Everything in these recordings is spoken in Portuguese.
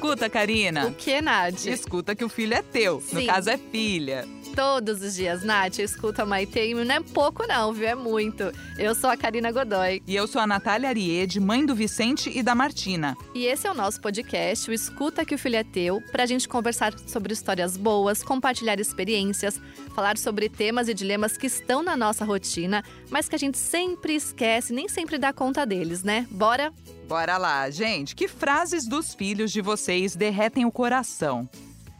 escuta, Karina? O que, Nath? Escuta que o filho é teu. Sim. No caso, é filha. Todos os dias, Nath, eu escuto a Maite e não é pouco não, viu? É muito. Eu sou a Karina Godoy. E eu sou a Natália Ariede, mãe do Vicente e da Martina. E esse é o nosso podcast, o Escuta que o Filho é Teu, pra gente conversar sobre histórias boas, compartilhar experiências, falar sobre temas e dilemas que estão na nossa rotina, mas que a gente sempre esquece, nem sempre dá conta deles, né? Bora? Bora lá, gente. Que frases dos filhos de vocês derretem o coração?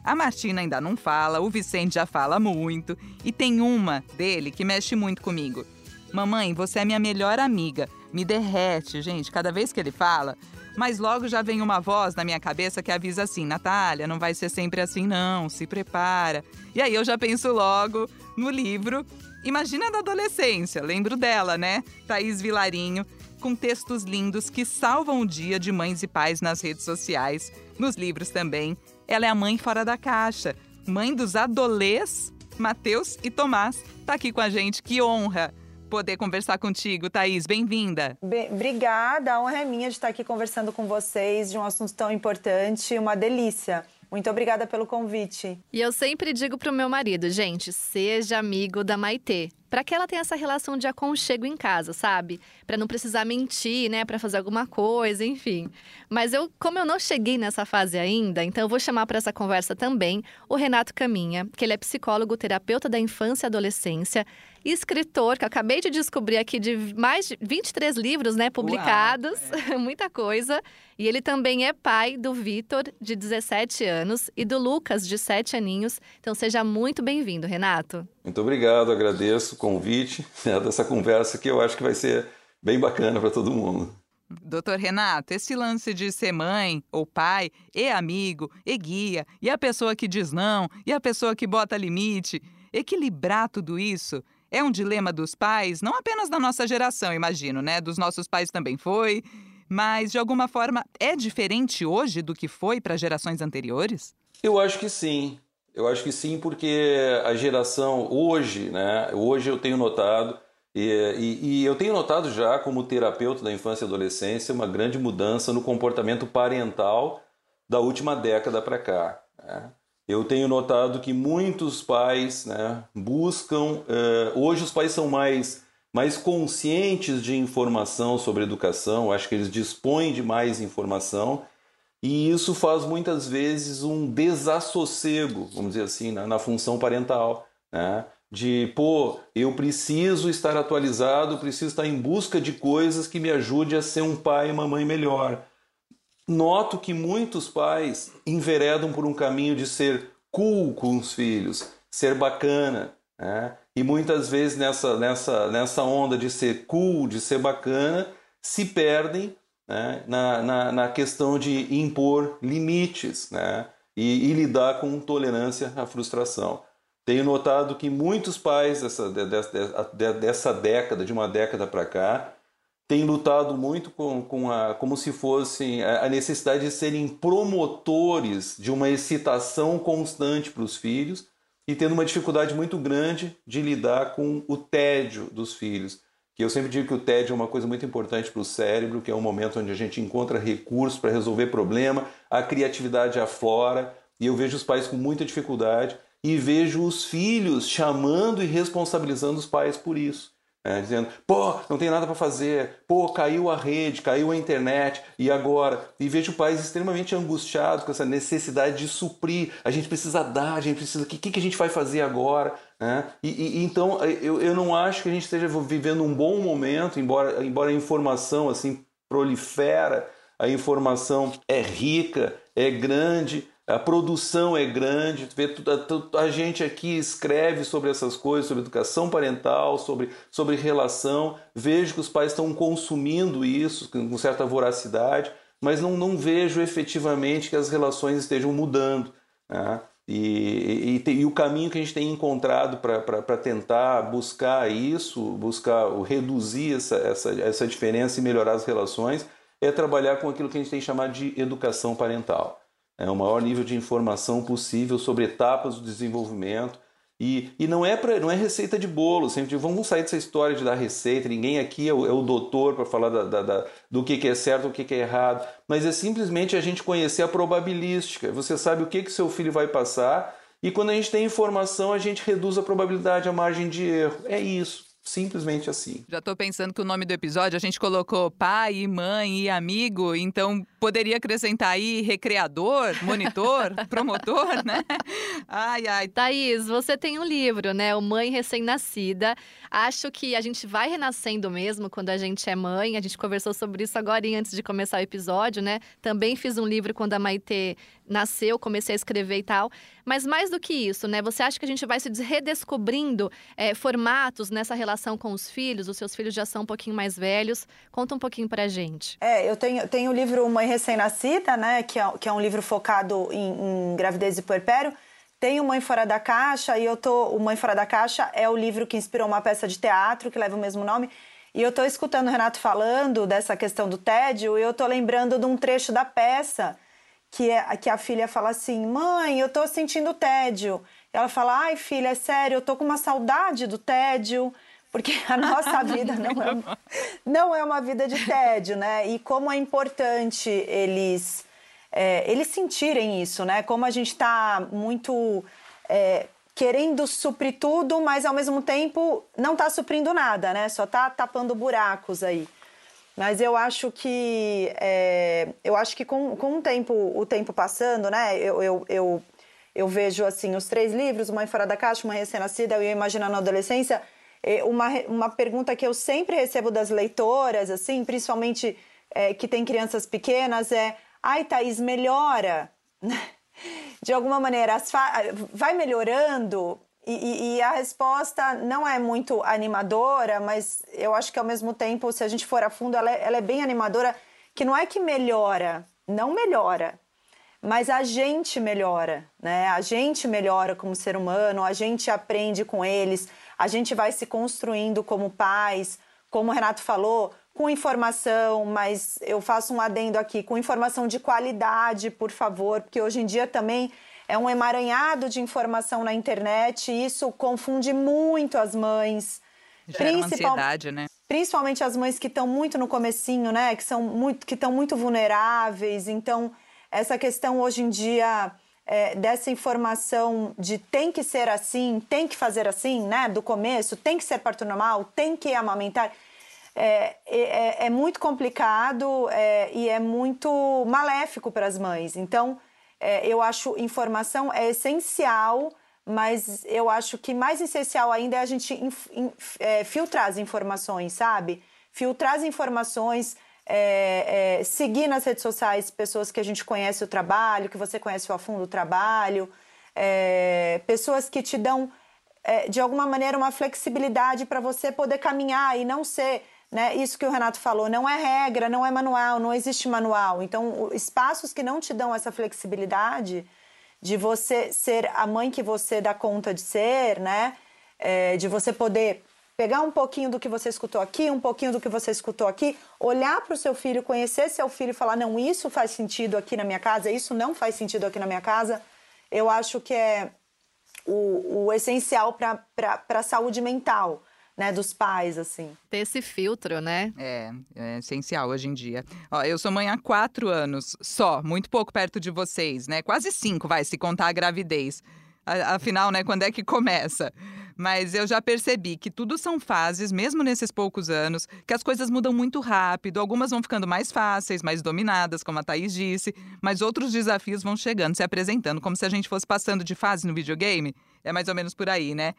A Martina ainda não fala, o Vicente já fala muito. E tem uma dele que mexe muito comigo. Mamãe, você é minha melhor amiga. Me derrete, gente, cada vez que ele fala. Mas logo já vem uma voz na minha cabeça que avisa assim: Natália, não vai ser sempre assim, não, se prepara. E aí eu já penso logo no livro. Imagina da adolescência, lembro dela, né? Thaís Vilarinho, com textos lindos que salvam o dia de mães e pais nas redes sociais, nos livros também. Ela é a mãe fora da caixa, mãe dos adolês, Matheus e Tomás. Tá aqui com a gente, que honra poder conversar contigo, Thaís. Bem-vinda. Bem, obrigada, a honra é minha de estar aqui conversando com vocês de um assunto tão importante, uma delícia. Muito obrigada pelo convite. E eu sempre digo pro meu marido, gente, seja amigo da Maitê. Para que ela tenha essa relação de aconchego em casa, sabe? Para não precisar mentir, né, para fazer alguma coisa, enfim. Mas eu, como eu não cheguei nessa fase ainda, então eu vou chamar para essa conversa também o Renato Caminha, que ele é psicólogo, terapeuta da infância e adolescência, escritor, que eu acabei de descobrir aqui de mais de 23 livros, né, publicados, Uau, muita coisa. E ele também é pai do Vitor, de 17 anos, e do Lucas, de 7 aninhos. Então seja muito bem-vindo, Renato. Muito obrigado, agradeço o convite né, dessa conversa que eu acho que vai ser bem bacana para todo mundo. Doutor Renato, esse lance de ser mãe ou pai, e amigo, e guia, e a pessoa que diz não, e a pessoa que bota limite, equilibrar tudo isso é um dilema dos pais, não apenas da nossa geração, imagino, né? Dos nossos pais também foi, mas de alguma forma é diferente hoje do que foi para gerações anteriores? Eu acho que sim. Eu acho que sim, porque a geração hoje, né? Hoje eu tenho notado, e, e, e, eu tenho notado já como terapeuta da infância e adolescência, uma grande mudança no comportamento parental da última década para cá. Né? Eu tenho notado que muitos pais né, buscam. Uh, hoje os pais são mais, mais conscientes de informação sobre educação, acho que eles dispõem de mais informação e isso faz muitas vezes um desassossego, vamos dizer assim, na, na função parental. Né? De, pô, eu preciso estar atualizado, preciso estar em busca de coisas que me ajude a ser um pai e uma mãe melhor. Noto que muitos pais enveredam por um caminho de ser cool com os filhos, ser bacana. Né? E muitas vezes nessa, nessa, nessa onda de ser cool, de ser bacana, se perdem né, na, na, na, questão de impor limites né, e, e, lidar com tolerância à frustração. Tenho notado que muitos pais dessa, dessa, dessa década, de uma década para cá, têm lutado muito com, com a, como se fosse a necessidade de serem promotores de uma excitação constante para os filhos e tendo uma dificuldade muito grande de lidar com o tédio dos filhos que eu sempre digo que o TED é uma coisa muito importante para o cérebro, que é um momento onde a gente encontra recursos para resolver problema, a criatividade aflora, e eu vejo os pais com muita dificuldade e vejo os filhos chamando e responsabilizando os pais por isso. Né? dizendo, pô, não tem nada para fazer, pô, caiu a rede, caiu a internet, e agora? E vejo pais extremamente angustiados com essa necessidade de suprir, a gente precisa dar, a gente precisa, o que, que a gente vai fazer agora? Né? E, e, então eu, eu não acho que a gente esteja vivendo um bom momento, embora, embora a informação assim prolifera, a informação é rica, é grande, a produção é grande, a, a gente aqui escreve sobre essas coisas, sobre educação parental, sobre, sobre relação, vejo que os pais estão consumindo isso com certa voracidade, mas não, não vejo efetivamente que as relações estejam mudando. Né? E, e, e, o caminho que a gente tem encontrado para tentar buscar isso, buscar reduzir essa, essa, essa diferença e melhorar as relações, é trabalhar com aquilo que a gente tem chamado de educação parental. É o maior nível de informação possível sobre etapas do desenvolvimento. E, e não é pra, não é receita de bolo, sempre vamos sair dessa história de dar receita, ninguém aqui é o, é o doutor para falar da, da, da, do que, que é certo, o que, que é errado, mas é simplesmente a gente conhecer a probabilística. Você sabe o que, que seu filho vai passar, e quando a gente tem informação, a gente reduz a probabilidade, a margem de erro. É isso. Simplesmente assim. Já estou pensando que o nome do episódio a gente colocou pai, mãe e amigo, então poderia acrescentar aí recreador, monitor, promotor, né? Ai, ai. Thaís, você tem um livro, né? O Mãe Recém-Nascida. Acho que a gente vai renascendo mesmo quando a gente é mãe. A gente conversou sobre isso agora antes de começar o episódio, né? Também fiz um livro quando a Maitê nasceu, comecei a escrever e tal. Mas mais do que isso, né? Você acha que a gente vai se redescobrindo é, formatos nessa relação com os filhos? Os seus filhos já são um pouquinho mais velhos. Conta um pouquinho pra gente. É, eu tenho, tenho o livro Mãe Recém-Nascida, né? Que é, que é um livro focado em, em gravidez e puerpério. Tem o Mãe Fora da Caixa e eu tô. O Mãe Fora da Caixa é o livro que inspirou uma peça de teatro que leva o mesmo nome. E eu tô escutando o Renato falando dessa questão do tédio e eu tô lembrando de um trecho da peça que, é, que a filha fala assim: mãe, eu tô sentindo tédio. Ela fala: ai, filha, é sério, eu tô com uma saudade do tédio, porque a nossa vida não é, uma, não é uma vida de tédio, né? E como é importante eles, é, eles sentirem isso, né? Como a gente tá muito. É, querendo suprir tudo, mas ao mesmo tempo não tá suprindo nada, né? Só tá tapando buracos aí. Mas eu acho que é, eu acho que com, com o tempo o tempo passando, né? Eu, eu, eu, eu vejo assim os três livros, uma fora da caixa, uma recém-nascida e eu imaginando a adolescência. Uma, uma pergunta que eu sempre recebo das leitoras, assim, principalmente é, que tem crianças pequenas, é: ai, Thaís, melhora. De alguma maneira, vai melhorando? E, e, a resposta não é muito animadora, mas eu acho que ao mesmo tempo, se a gente for a fundo, ela é, ela é bem animadora, que não é que melhora, não melhora, mas a gente melhora, né? A gente melhora como ser humano, a gente aprende com eles, a gente vai se construindo como pais, como o Renato falou, com informação, mas eu faço um adendo aqui, com informação de qualidade, por favor, porque hoje em dia também é um emaranhado de informação na internet e isso confunde muito as mães. Gera uma ansiedade, né? Principalmente as mães que estão muito no comecinho, né? Que são muito, que estão muito vulneráveis. Então, essa questão hoje em dia é, dessa informação de tem que ser assim, tem que fazer assim, né? Do começo, tem que ser parto normal, tem que amamentar. É, é, é muito complicado é, e é muito maléfico para as mães. Então, é, eu acho informação é essencial, mas eu acho que mais essencial ainda é a gente é, filtrar as informações, sabe? Filtrar as informações, é, é, seguir nas redes sociais pessoas que a gente conhece o trabalho, que você conhece o a fundo o trabalho, é, pessoas que te dão, é, de alguma maneira, uma flexibilidade para você poder caminhar e não ser né? Isso que o Renato falou, não é regra, não é manual, não existe manual. Então, espaços que não te dão essa flexibilidade de você ser a mãe que você dá conta de ser, né? É, de você poder pegar um pouquinho do que você escutou aqui, um pouquinho do que você escutou aqui, olhar para o seu filho, conhecer seu filho e falar: não, isso faz sentido aqui na minha casa, isso não faz sentido aqui na minha casa. Eu acho que é o, o essencial para a saúde mental né, dos pais, assim. Ter esse filtro, né? É, é essencial hoje em dia. Ó, eu sou mãe há quatro anos só, muito pouco perto de vocês, né? Quase cinco, vai, se contar a gravidez. Afinal, né, quando é que começa? Mas eu já percebi que tudo são fases, mesmo nesses poucos anos, que as coisas mudam muito rápido. Algumas vão ficando mais fáceis, mais dominadas, como a Thaís disse, mas outros desafios vão chegando, se apresentando, como se a gente fosse passando de fase no videogame. É mais ou menos por aí, né?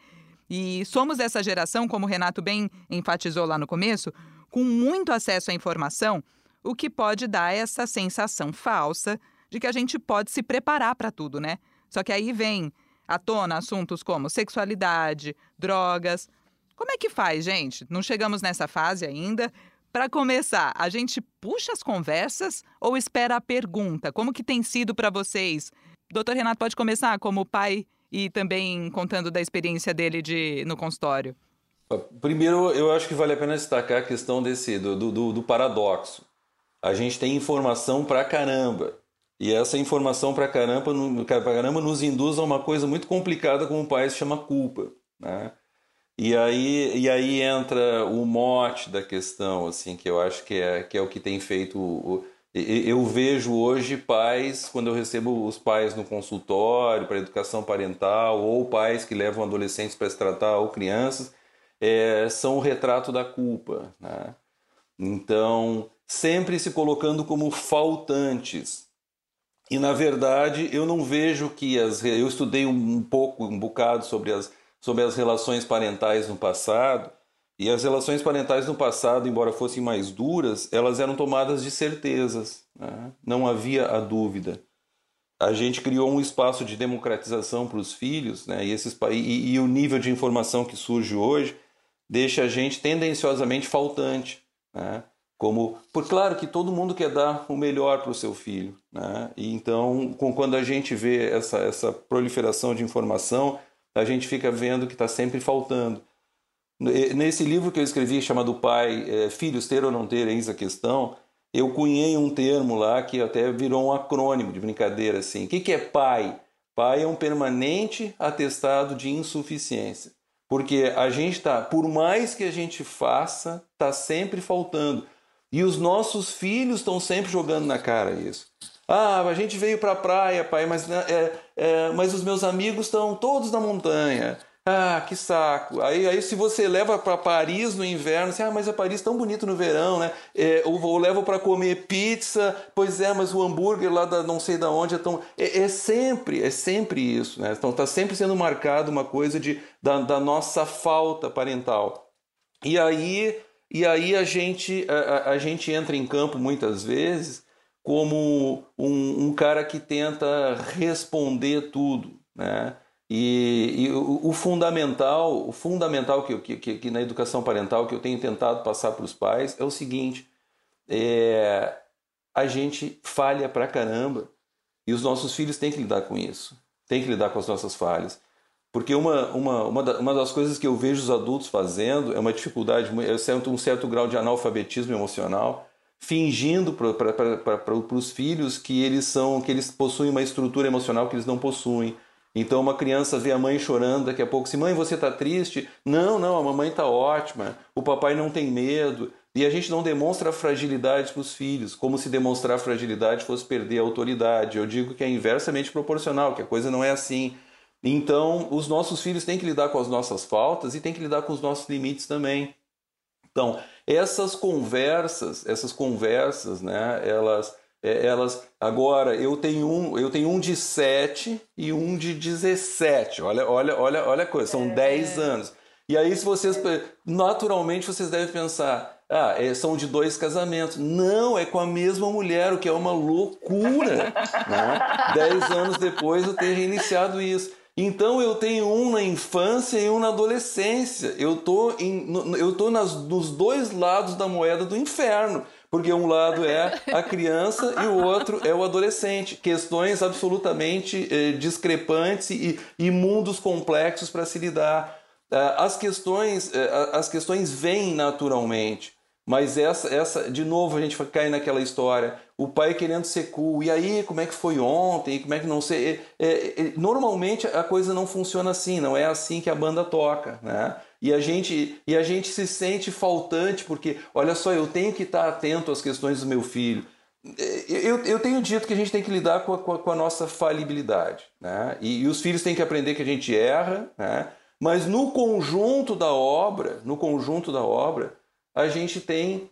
E somos essa geração, como o Renato bem enfatizou lá no começo, com muito acesso à informação, o que pode dar essa sensação falsa de que a gente pode se preparar para tudo, né? Só que aí vem à tona assuntos como sexualidade, drogas. Como é que faz, gente? Não chegamos nessa fase ainda. Para começar, a gente puxa as conversas ou espera a pergunta? Como que tem sido para vocês? Doutor Renato pode começar como pai e também contando da experiência dele de, no consultório? Primeiro, eu acho que vale a pena destacar a questão desse do, do, do paradoxo. A gente tem informação pra caramba, E essa informação para caramba, caramba nos induz a uma coisa muito complicada como o pai se chama culpa, né? E aí, e aí entra o mote da questão, assim, que eu acho que é, que é o que tem feito. O, eu vejo hoje pais, quando eu recebo os pais no consultório para educação parental, ou pais que levam adolescentes para se tratar, ou crianças, é, são o retrato da culpa. Né? Então, sempre se colocando como faltantes. E, na verdade, eu não vejo que as. Eu estudei um pouco, um bocado sobre as sobre as relações parentais no passado. E as relações parentais no passado, embora fossem mais duras, elas eram tomadas de certezas. Né? Não havia a dúvida. A gente criou um espaço de democratização para os filhos, né? e, esses, e, e o nível de informação que surge hoje deixa a gente tendenciosamente faltante. Né? Como, por claro que todo mundo quer dar o melhor para o seu filho, né? E então, quando a gente vê essa, essa proliferação de informação, a gente fica vendo que está sempre faltando. Nesse livro que eu escrevi, chamado Pai, é, Filhos Ter ou Não Ter, Eis a Questão, eu cunhei um termo lá que até virou um acrônimo de brincadeira. Assim. O que, que é pai? Pai é um permanente atestado de insuficiência. Porque a gente está, por mais que a gente faça, está sempre faltando. E os nossos filhos estão sempre jogando na cara isso. Ah, a gente veio para a praia, pai, mas, né, é, é, mas os meus amigos estão todos na montanha. Ah, que saco. Aí, aí se você leva para Paris no inverno, assim, ah, mas a Paris é tão bonito no verão, né? É, ou, ou levo para comer pizza, pois é, mas o hambúrguer lá da não sei da onde é tão. É, é sempre, é sempre isso, né? Então está sempre sendo marcado uma coisa de, da, da nossa falta parental. E aí, e aí a, gente, a, a gente entra em campo muitas vezes como um, um cara que tenta responder tudo, né? E, e o, o, fundamental, o fundamental que, que, que, na educação parental que eu tenho tentado passar para os pais é o seguinte: é, a gente falha pra caramba e os nossos filhos têm que lidar com isso, têm que lidar com as nossas falhas. Porque uma, uma, uma, uma das coisas que eu vejo os adultos fazendo é uma dificuldade, é um certo grau de analfabetismo emocional fingindo para os filhos que eles são que eles possuem uma estrutura emocional que eles não possuem. Então uma criança vê a mãe chorando, daqui a pouco se mãe você está triste? Não, não, a mamãe está ótima. O papai não tem medo. E a gente não demonstra fragilidade para os filhos, como se demonstrar fragilidade fosse perder a autoridade. Eu digo que é inversamente proporcional, que a coisa não é assim. Então, os nossos filhos têm que lidar com as nossas faltas e têm que lidar com os nossos limites também. Então, essas conversas, essas conversas, né, elas, é, elas agora eu tenho um, eu tenho um de 7 e um de 17. Olha, olha, olha, olha a coisa, são é. 10 anos. E aí se vocês naturalmente vocês devem pensar, ah, é, são de dois casamentos. Não, é com a mesma mulher, o que é uma loucura. né? Dez anos depois eu ter reiniciado isso. Então eu tenho um na infância e um na adolescência. Eu tô, em, eu tô nas, nos dois lados da moeda do inferno. Porque um lado é a criança e o outro é o adolescente. Questões absolutamente eh, discrepantes e, e mundos complexos para se lidar. Eh, as questões, eh, as questões vêm naturalmente. Mas essa, essa, de novo, a gente cai naquela história. O pai querendo ser cool. E aí, como é que foi ontem? Como é que não sei? É, é, é, normalmente a coisa não funciona assim, não é assim que a banda toca, né? E a gente, e a gente se sente faltante porque, olha só, eu tenho que estar atento às questões do meu filho. É, eu, eu tenho dito que a gente tem que lidar com a, com a nossa falibilidade, né? E, e os filhos têm que aprender que a gente erra, né? Mas no conjunto da obra, no conjunto da obra, a gente tem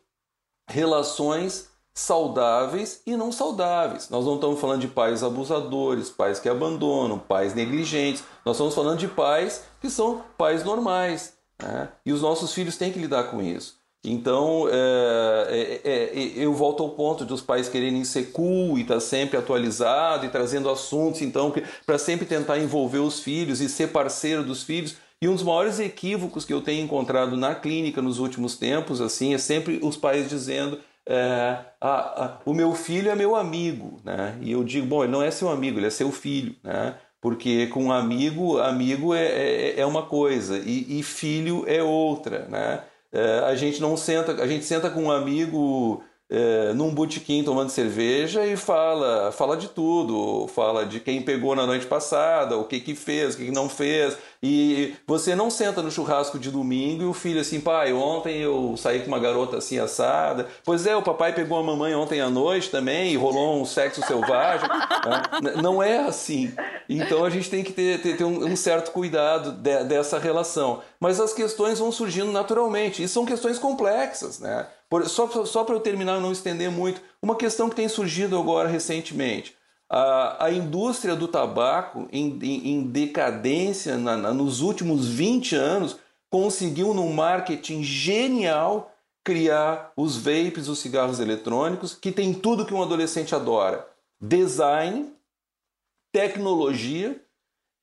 relações saudáveis e não saudáveis. Nós não estamos falando de pais abusadores, pais que abandonam, pais negligentes. Nós estamos falando de pais que são pais normais. Né? E os nossos filhos têm que lidar com isso. Então, é, é, é, eu volto ao ponto dos pais quererem ser cool e estar tá sempre atualizado e trazendo assuntos, então, para sempre tentar envolver os filhos e ser parceiro dos filhos. E um dos maiores equívocos que eu tenho encontrado na clínica nos últimos tempos, assim, é sempre os pais dizendo é, ah, ah, o meu filho é meu amigo, né? E eu digo, bom, ele não é seu amigo, ele é seu filho, né? Porque com amigo, amigo é, é, é uma coisa e, e, filho é outra, né? É, a gente não senta, a gente senta com um amigo é, num botequim tomando cerveja e fala, fala de tudo, fala de quem pegou na noite passada, o que que fez, o que, que não fez. E você não senta no churrasco de domingo e o filho assim, pai, ontem eu saí com uma garota assim assada. Pois é, o papai pegou a mamãe ontem à noite também e rolou um sexo selvagem. né? Não é assim. Então a gente tem que ter, ter, ter um, um, certo cuidado de, dessa relação. Mas as questões vão surgindo naturalmente e são questões complexas, né? Por, só só para eu terminar e não estender muito, uma questão que tem surgido agora recentemente. A, a indústria do tabaco, em, em, em decadência na, na, nos últimos 20 anos, conseguiu, num marketing genial, criar os vapes, os cigarros eletrônicos, que tem tudo que um adolescente adora: design, tecnologia.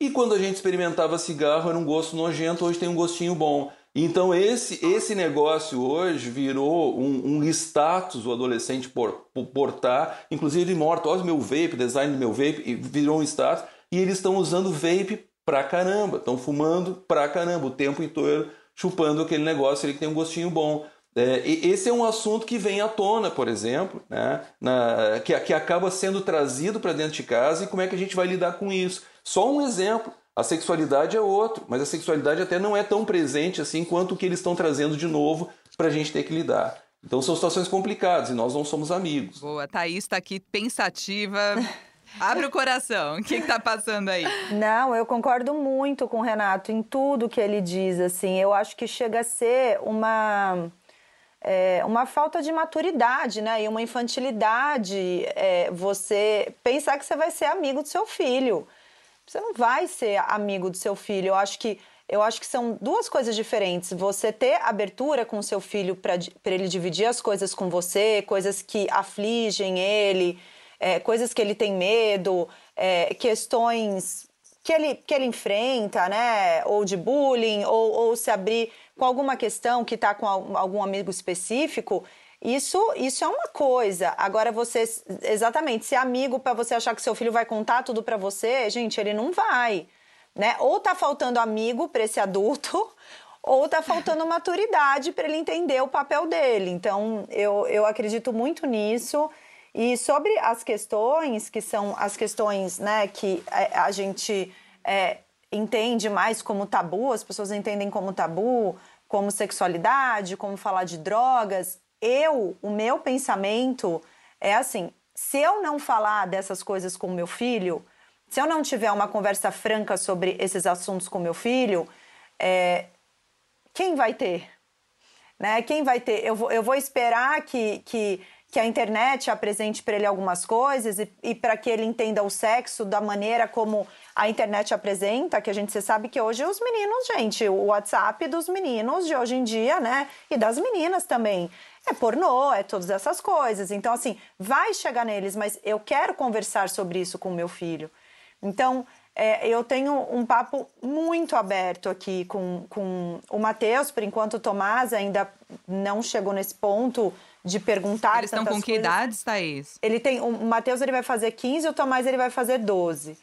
E quando a gente experimentava cigarro era um gosto nojento, hoje tem um gostinho bom. Então esse, esse negócio hoje virou um, um status o adolescente por, por portar, inclusive morto, olha o meu vape, design do meu vape, virou um status, e eles estão usando vape pra caramba, estão fumando pra caramba, o tempo inteiro chupando aquele negócio ali que tem um gostinho bom. É, esse é um assunto que vem à tona, por exemplo, né, na, que, que acaba sendo trazido para dentro de casa e como é que a gente vai lidar com isso. Só um exemplo. A sexualidade é outro, mas a sexualidade até não é tão presente assim quanto o que eles estão trazendo de novo para a gente ter que lidar. Então são situações complicadas e nós não somos amigos. Boa, Thaís está aqui pensativa. Abre o coração. O que está passando aí? Não, eu concordo muito com o Renato em tudo que ele diz. Assim, eu acho que chega a ser uma é, uma falta de maturidade, né? E uma infantilidade. É, você pensar que você vai ser amigo do seu filho. Você não vai ser amigo do seu filho. Eu acho que eu acho que são duas coisas diferentes. Você ter abertura com o seu filho para ele dividir as coisas com você, coisas que afligem ele, é, coisas que ele tem medo, é, questões que ele, que ele enfrenta, né? Ou de bullying, ou, ou se abrir com alguma questão que está com algum amigo específico. Isso, isso é uma coisa. Agora, você, exatamente, ser amigo para você achar que seu filho vai contar tudo para você, gente, ele não vai. Né? Ou tá faltando amigo para esse adulto, ou tá faltando maturidade para ele entender o papel dele. Então, eu, eu acredito muito nisso. E sobre as questões, que são as questões né, que a gente é, entende mais como tabu, as pessoas entendem como tabu, como sexualidade, como falar de drogas, eu, o meu pensamento é assim: se eu não falar dessas coisas com meu filho, se eu não tiver uma conversa franca sobre esses assuntos com meu filho, é, quem vai ter? Né? Quem vai ter? Eu vou, eu vou esperar que, que, que a internet apresente para ele algumas coisas e, e para que ele entenda o sexo da maneira como a internet apresenta, que a gente sabe que hoje os meninos, gente, o WhatsApp dos meninos de hoje em dia, né? E das meninas também. É pornô, é todas essas coisas. Então, assim, vai chegar neles, mas eu quero conversar sobre isso com meu filho. Então, é, eu tenho um papo muito aberto aqui com, com o Matheus. Por enquanto, o Tomás ainda não chegou nesse ponto de perguntar. Eles estão com que coisas. idades, Thaís? Ele tem. O Matheus ele vai fazer 15, o Tomás ele vai fazer 12.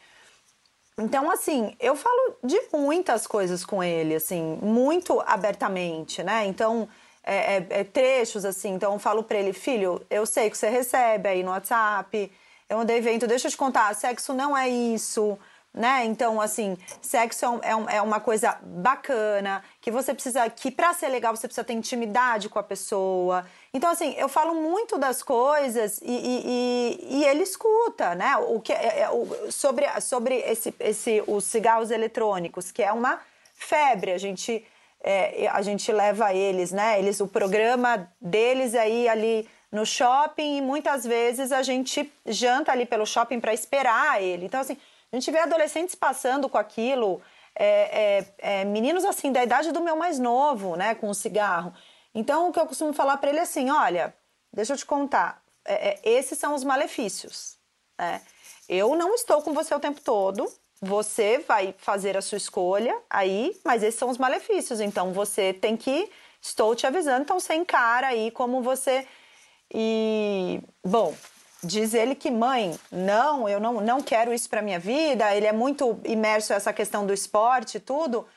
Então, assim, eu falo de muitas coisas com ele, assim, muito abertamente, né? Então, é, é, é trechos, assim. Então, eu falo pra ele, filho, eu sei que você recebe aí no WhatsApp, eu mandei evento, deixa eu te contar, sexo não é isso né? Então, assim, sexo é, é, uma coisa bacana, que você precisa, que para ser legal você precisa ter intimidade com a pessoa. Então, assim, eu falo muito das coisas e, e, e ele escuta, né? O que é, é, o, sobre sobre esse, esse, os cigarros eletrônicos, que é uma febre. A gente, é, a gente leva eles, né? Eles, o programa deles aí ali no shopping e muitas vezes a gente janta ali pelo shopping para esperar ele. Então, assim a gente vê adolescentes passando com aquilo, é, é, é, meninos assim, da idade do meu mais novo, né, com o cigarro. Então, o que eu costumo falar para ele é assim: olha, deixa eu te contar, é, é, esses são os malefícios. Né? Eu não estou com você o tempo todo, você vai fazer a sua escolha aí, mas esses são os malefícios. Então, você tem que. Estou te avisando, então você encara aí como você. E, bom, diz ele que mãe, não, eu não, não quero isso para minha vida. Ele é muito imerso nessa questão do esporte e tudo.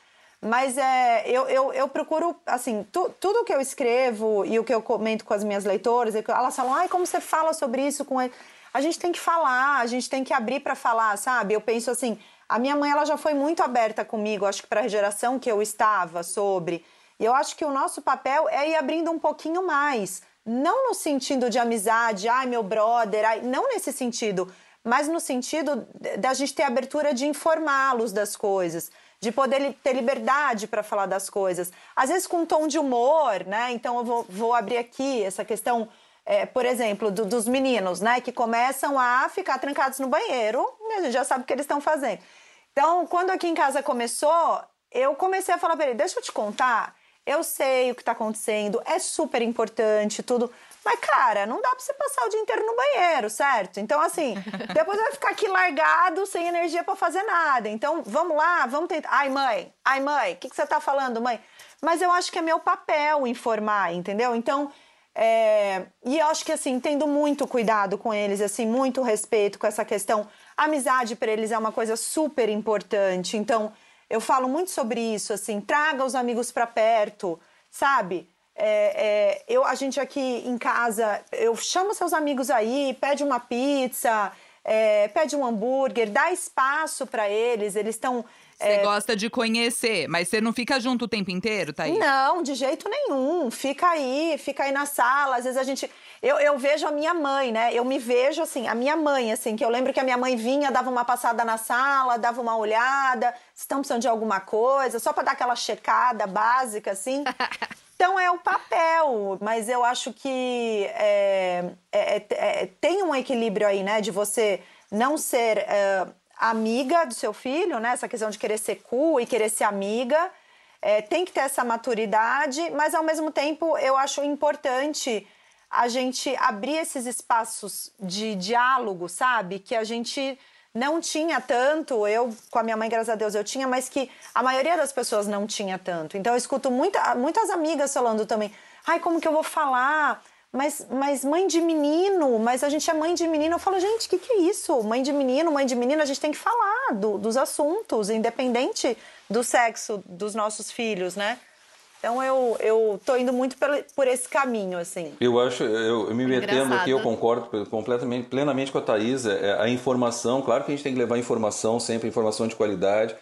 Mas é, eu, eu, eu procuro, assim, tu, tudo que eu escrevo e o que eu comento com as minhas leitoras, elas falam, ai, como você fala sobre isso com ele? A gente tem que falar, a gente tem que abrir para falar, sabe? Eu penso assim, a minha mãe ela já foi muito aberta comigo, acho que para a geração que eu estava sobre. E eu acho que o nosso papel é ir abrindo um pouquinho mais. Não no sentido de amizade, ai, meu brother, ai, não nesse sentido, mas no sentido da gente ter abertura de informá-los das coisas de poder ter liberdade para falar das coisas. Às vezes com um tom de humor, né? Então eu vou, vou abrir aqui essa questão, é, por exemplo, do, dos meninos, né? Que começam a ficar trancados no banheiro, e a gente já sabe o que eles estão fazendo. Então, quando aqui em casa começou, eu comecei a falar para ele: deixa eu te contar, eu sei o que está acontecendo, é super importante, tudo. Mas, cara, não dá pra você passar o dia inteiro no banheiro, certo? Então, assim, depois vai ficar aqui largado, sem energia para fazer nada. Então, vamos lá, vamos tentar. Ai, mãe, ai, mãe, o que, que você tá falando, mãe? Mas eu acho que é meu papel informar, entendeu? Então, é... e eu acho que, assim, tendo muito cuidado com eles, assim, muito respeito com essa questão. amizade para eles é uma coisa super importante. Então, eu falo muito sobre isso, assim, traga os amigos para perto, sabe? É, é, eu, a gente aqui em casa, eu chamo seus amigos aí, pede uma pizza, é, pede um hambúrguer, dá espaço para eles, eles estão. Você é... gosta de conhecer, mas você não fica junto o tempo inteiro, tá aí? Não, de jeito nenhum. Fica aí, fica aí na sala. Às vezes a gente. Eu, eu vejo a minha mãe, né? Eu me vejo assim, a minha mãe, assim, que eu lembro que a minha mãe vinha, dava uma passada na sala, dava uma olhada, se estão precisando de alguma coisa, só para dar aquela checada básica, assim. Então é o papel, mas eu acho que é, é, é, é, tem um equilíbrio aí, né? De você não ser é, amiga do seu filho, né? Essa questão de querer ser cool e querer ser amiga. É, tem que ter essa maturidade, mas ao mesmo tempo eu acho importante a gente abrir esses espaços de diálogo, sabe? Que a gente não tinha tanto, eu com a minha mãe, graças a Deus, eu tinha, mas que a maioria das pessoas não tinha tanto. Então eu escuto muita, muitas amigas falando também, ai, como que eu vou falar? Mas, mas mãe de menino, mas a gente é mãe de menino. Eu falo, gente, o que, que é isso? Mãe de menino, mãe de menino, a gente tem que falar do, dos assuntos, independente do sexo dos nossos filhos, né? Então eu, eu tô indo muito por, por esse caminho, assim. Eu acho, eu, eu me metendo aqui, eu concordo completamente, plenamente com a Thaís. É, a informação, claro que a gente tem que levar informação, sempre informação de qualidade.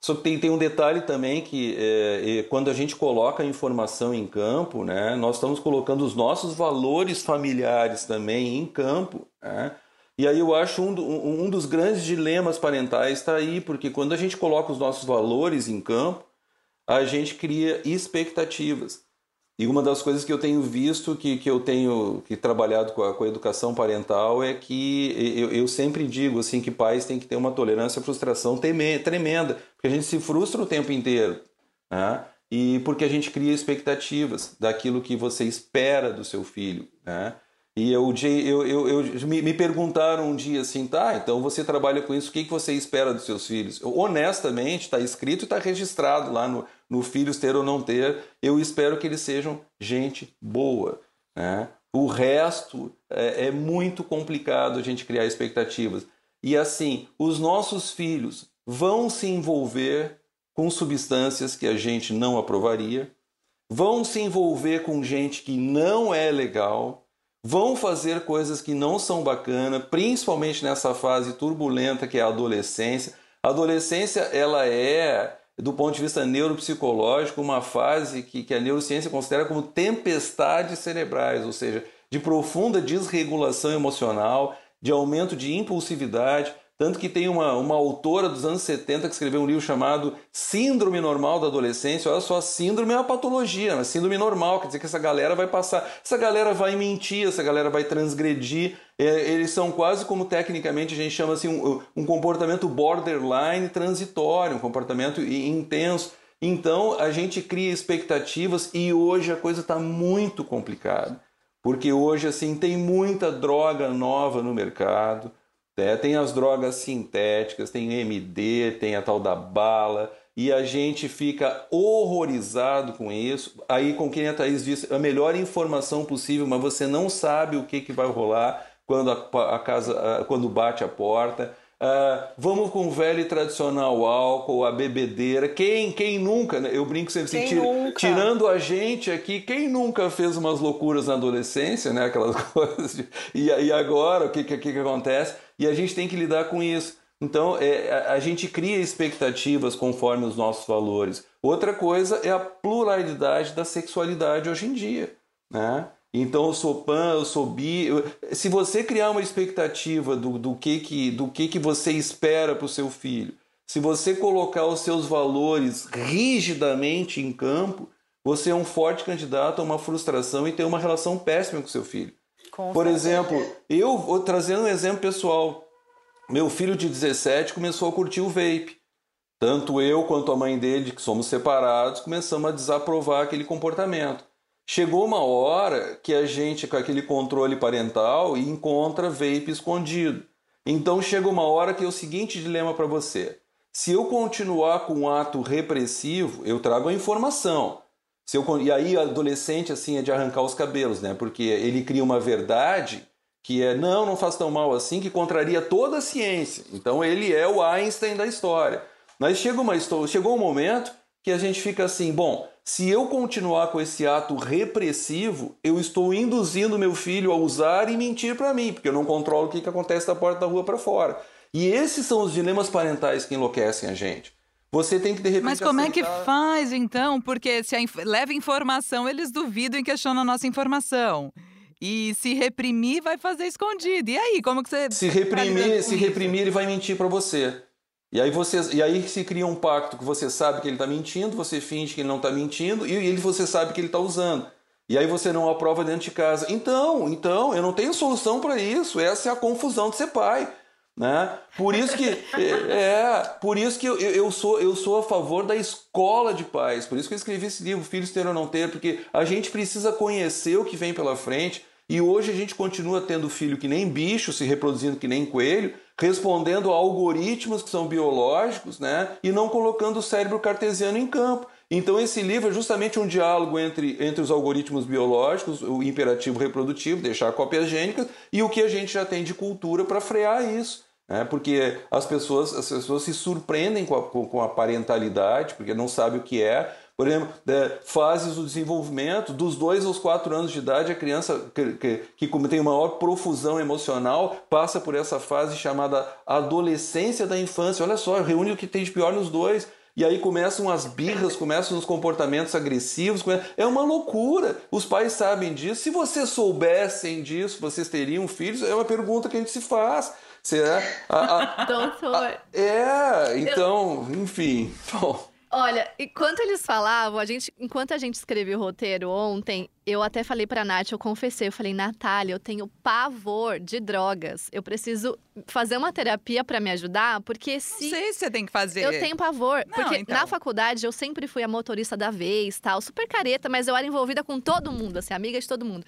Só que tem, tem um detalhe também que é, quando a gente coloca a informação em campo, né, nós estamos colocando os nossos valores familiares também em campo. Né? E aí eu acho um, um dos grandes dilemas parentais está aí, porque quando a gente coloca os nossos valores em campo, a gente cria expectativas. E uma das coisas que eu tenho visto, que, que eu tenho que trabalhado com a, com a educação parental, é que eu, eu, sempre digo assim que pais têm que ter uma tolerância à frustração tremenda, porque a gente se frustra o tempo inteiro. Né? E porque a gente cria expectativas daquilo que você espera do seu filho. Né? E eu, eu, eu, eu me, me, perguntaram um dia assim, tá, então você trabalha com isso, o que, que você espera dos seus filhos? Eu, honestamente, está escrito e está registrado lá no, no Filhos Ter ou Não Ter, eu espero que eles sejam gente boa. Né? O resto é, é muito complicado a gente criar expectativas. E assim, os nossos filhos vão se envolver com substâncias que a gente não aprovaria, vão se envolver com gente que não é legal, vão fazer coisas que não são bacanas, principalmente nessa fase turbulenta que é a adolescência. A adolescência ela é, do ponto de vista neuropsicológico, uma fase que, que a neurociência considera como tempestades cerebrais, ou seja, de profunda desregulação emocional, de aumento de impulsividade, tanto que tem uma, uma autora dos anos 70 que escreveu um livro chamado Síndrome Normal da Adolescência. Olha só, síndrome é uma patologia, mas síndrome normal, quer dizer que essa galera vai passar, essa galera vai mentir, essa galera vai transgredir. É, eles são quase como tecnicamente a gente chama assim um, um comportamento borderline transitório, um comportamento intenso. Então a gente cria expectativas e hoje a coisa está muito complicada. Porque hoje assim tem muita droga nova no mercado é, tem as drogas sintéticas, tem MD, tem a tal da bala, e a gente fica horrorizado com isso. Aí, com quem a Thaís disse, a melhor informação possível, mas você não sabe o que, que vai rolar quando a, a casa, quando bate a porta. Uh, vamos com o velho e tradicional álcool, a bebedeira. Quem, quem nunca, né? eu brinco sempre assim, tira, tirando a gente aqui, quem nunca fez umas loucuras na adolescência, né? Aquelas coisas. De, e, e agora, o que, que, que acontece? E a gente tem que lidar com isso. Então, é, a, a gente cria expectativas conforme os nossos valores. Outra coisa é a pluralidade da sexualidade hoje em dia. Né? Então eu sou pan, eu sou bi. Eu... Se você criar uma expectativa do, do, que, que, do que, que você espera para o seu filho, se você colocar os seus valores rigidamente em campo, você é um forte candidato a uma frustração e ter uma relação péssima com seu filho. Com Por exemplo, eu vou trazendo um exemplo pessoal. Meu filho de 17 começou a curtir o vape. Tanto eu quanto a mãe dele, que somos separados, começamos a desaprovar aquele comportamento. Chegou uma hora que a gente, com aquele controle parental, encontra vape escondido. Então chega uma hora que é o seguinte dilema para você. Se eu continuar com um ato repressivo, eu trago a informação. Se eu, e aí adolescente assim é de arrancar os cabelos, né? Porque ele cria uma verdade que é não, não faz tão mal assim, que contraria toda a ciência. Então ele é o Einstein da história. Mas chega uma, chegou um momento que a gente fica assim, bom, se eu continuar com esse ato repressivo, eu estou induzindo meu filho a usar e mentir para mim, porque eu não controlo o que, que acontece da porta da rua para fora. E esses são os dilemas parentais que enlouquecem a gente. Você tem que de repente. Mas como aceitar... é que faz então? Porque se inf... leva informação, eles duvidam e questionam a nossa informação. E se reprimir, vai fazer escondido. E aí, como que você. Se reprimir, se reprimir, ele vai mentir para você. E aí, você, e aí se cria um pacto que você sabe que ele está mentindo, você finge que ele não está mentindo e ele você sabe que ele está usando. E aí você não aprova dentro de casa. Então, então, eu não tenho solução para isso. Essa é a confusão de ser pai. Né? Por isso que é, é por isso que eu, eu, sou eu sou a favor da escola de pais. Por isso que eu escrevi esse livro, Filhos Ter ou Não Ter, porque a gente precisa conhecer o que vem pela frente. E hoje a gente continua tendo filho que nem bicho, se reproduzindo que nem coelho, respondendo a algoritmos que são biológicos, né? E não colocando o cérebro cartesiano em campo. Então esse livro é justamente um diálogo entre, entre os algoritmos biológicos, o imperativo reprodutivo, deixar cópias gênicas, e o que a gente já tem de cultura para frear isso. Né? Porque as pessoas, as pessoas se surpreendem com a, com a parentalidade, porque não sabem o que é, por exemplo, fases do desenvolvimento, dos 2 aos 4 anos de idade, a criança que, que, que tem maior profusão emocional passa por essa fase chamada adolescência da infância. Olha só, reúne o que tem de pior nos dois. E aí começam as birras, começam os comportamentos agressivos. É uma loucura. Os pais sabem disso. Se vocês soubessem disso, vocês teriam filhos? É uma pergunta que a gente se faz. Será? A, a, a, é, então, enfim. Bom. Olha, enquanto eles falavam, a gente, enquanto a gente escreveu o roteiro ontem, eu até falei pra Nath, eu confessei, eu falei, Natália, eu tenho pavor de drogas. Eu preciso fazer uma terapia para me ajudar, porque se. Não sei se você tem que fazer. Eu tenho pavor. Não, porque então. na faculdade eu sempre fui a motorista da vez, tal, super careta, mas eu era envolvida com todo mundo, assim, amiga de todo mundo.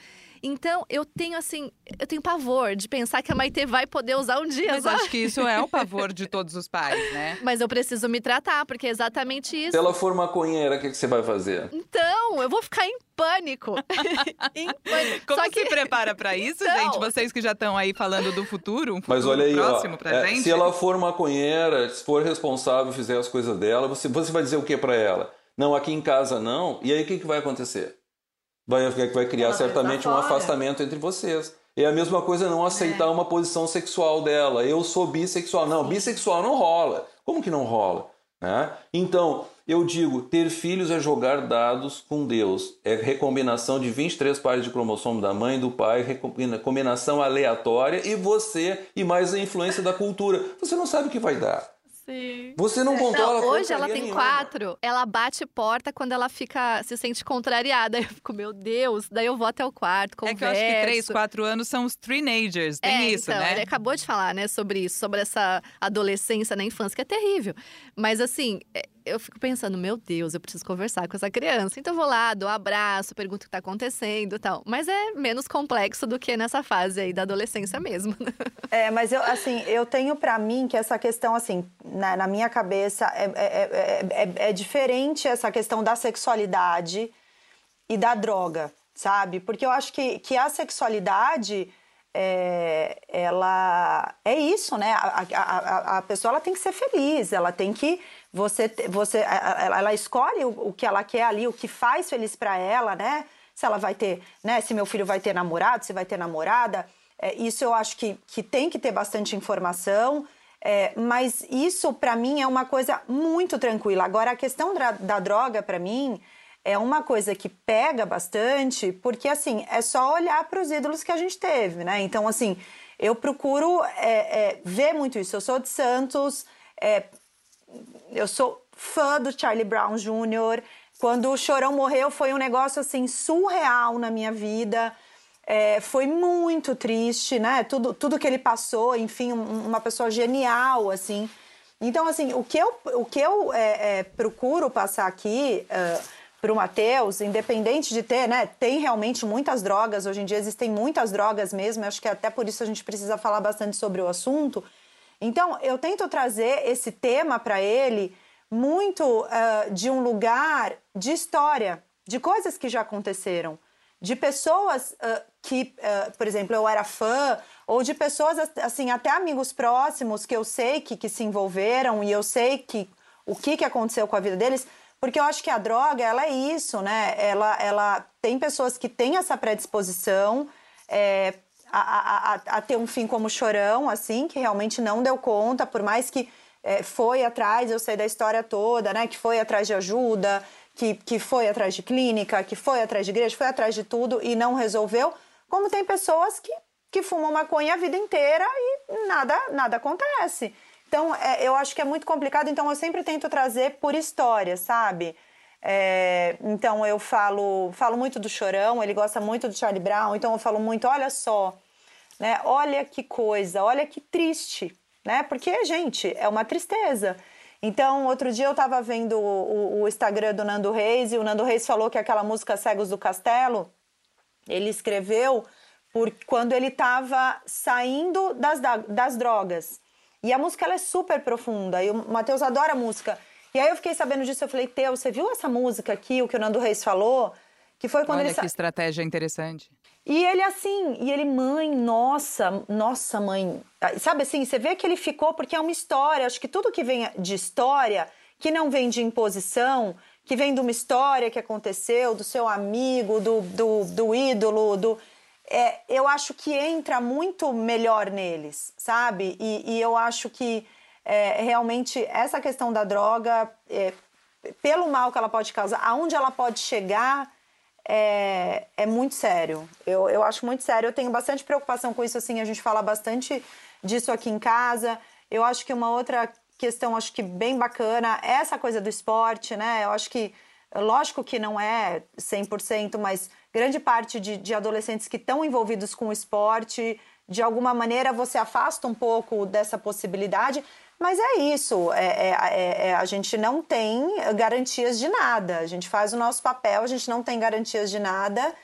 Então, eu tenho, assim, eu tenho pavor de pensar que a Maite vai poder usar um dia. Mas sabe? acho que isso é o pavor de todos os pais, né? Mas eu preciso me tratar, porque é exatamente isso. Se ela for maconheira, o que, que você vai fazer? Então, eu vou ficar em pânico. em pânico. Como Só que... se prepara para isso, então... gente? Vocês que já estão aí falando do futuro, um futuro Mas olha aí, próximo ó, pra é, gente. Se ela for maconheira, se for responsável, fizer as coisas dela, você, você vai dizer o que para ela? Não, aqui em casa não. E aí o que, que vai acontecer? Vai, vai criar Ela certamente um afastamento entre vocês. É a mesma coisa não aceitar é. uma posição sexual dela. Eu sou bissexual. Não, bissexual não rola. Como que não rola? Né? Então, eu digo, ter filhos é jogar dados com Deus. É recombinação de 23 pares de cromossomo da mãe e do pai, recombinação aleatória e você e mais a influência da cultura. Você não sabe o que vai dar. Sim. Você não controla não, Hoje ela tem nenhuma. quatro, ela bate porta quando ela fica, se sente contrariada. Eu fico, meu Deus, daí eu vou até o quarto, converso. É que eu acho que três, quatro anos são os teenagers, tem é, isso, então, né? Ele acabou de falar, né, sobre isso, sobre essa adolescência na infância, que é terrível. Mas assim, é, eu fico pensando, meu Deus, eu preciso conversar com essa criança. Então eu vou lá, dou um abraço, pergunto o que está acontecendo tal. Mas é menos complexo do que nessa fase aí da adolescência mesmo. É, mas eu, assim, eu tenho para mim que essa questão, assim, na, na minha cabeça, é, é, é, é, diferente essa questão da sexualidade e da droga, sabe? Porque eu acho que, que a sexualidade é, ela é isso, né? A, a, a, pessoa ela tem que ser feliz, ela tem que você você ela, escolhe o, o, que ela quer ali, o que faz feliz para ela, né? Se ela vai ter, né? Se meu filho vai ter namorado, se vai ter namorada, é, isso eu acho que, que tem que ter bastante informação. É, mas isso para mim é uma coisa muito tranquila. Agora a questão da, da droga para mim é uma coisa que pega bastante, porque assim, é só olhar para os ídolos que a gente teve, né? Então, assim, eu procuro é, é, ver muito isso. Eu sou de Santos, é, eu sou fã do Charlie Brown Jr. Quando o Chorão morreu, foi um negócio assim surreal na minha vida. É, foi muito triste, né? Tudo, tudo que ele passou, enfim, um, uma pessoa genial, assim. Então, assim, o que eu, o que eu é, é, procuro passar aqui uh, para o Matheus, independente de ter, né? Tem realmente muitas drogas, hoje em dia existem muitas drogas mesmo, acho que até por isso a gente precisa falar bastante sobre o assunto. Então, eu tento trazer esse tema para ele muito uh, de um lugar de história, de coisas que já aconteceram, de pessoas uh, que, uh, por exemplo, eu era fã, ou de pessoas, assim, até amigos próximos que eu sei que, que se envolveram e eu sei que o que, que aconteceu com a vida deles porque eu acho que a droga, ela é isso, né? Ela, ela tem pessoas que têm essa predisposição é, a, a, ter um fim como chorão, assim, que realmente não deu conta, por mais que é, foi atrás, eu sei da história toda, né? Que foi atrás de ajuda, que, que foi atrás de clínica, que foi atrás de igreja, foi atrás de tudo e não resolveu. Como tem pessoas que, que fumam maconha a vida inteira e nada, nada acontece. Então, é, eu acho que é muito complicado, então eu sempre tento trazer por história, sabe? É, então eu falo, falo muito do Chorão, ele gosta muito do Charlie Brown, então eu falo muito, olha só, né? Olha que coisa, olha que triste, né? Porque, gente, é uma tristeza. Então, outro dia eu estava vendo o, o, Instagram do Nando Reis e o Nando Reis falou que aquela música Cegos do Castelo, ele escreveu por quando ele estava saindo das, das drogas. E a música ela é super profunda. E o Matheus adora a música. E aí eu fiquei sabendo disso, eu falei, Teu, você viu essa música aqui, o que o Nando Reis falou? Que foi quando Olha ele. que estratégia interessante. E ele assim, e ele, mãe, nossa, nossa, mãe. Ah, sabe assim, você vê que ele ficou, porque é uma história. Acho que tudo que vem de história, que não vem de imposição, que vem de uma história que aconteceu, do seu amigo, do, do, do ídolo, do é, eu acho que entra muito melhor neles, sabe? E, e eu acho que é, realmente essa questão da droga, é, pelo mal que ela pode causar, aonde ela pode chegar, é, é muito sério. Eu, eu acho muito sério. Eu tenho bastante preocupação com isso, assim, a gente fala bastante disso aqui em casa. Eu acho que uma outra questão, acho que bem bacana, é essa coisa do esporte, né? Eu acho que, lógico que não é 100%, mas grande parte de, de adolescentes que estão envolvidos com o esporte, de alguma maneira você afasta um pouco dessa possibilidade, mas é isso, é, é, é, é, a gente não tem garantias de nada, a gente faz o nosso papel, a gente não tem garantias de nada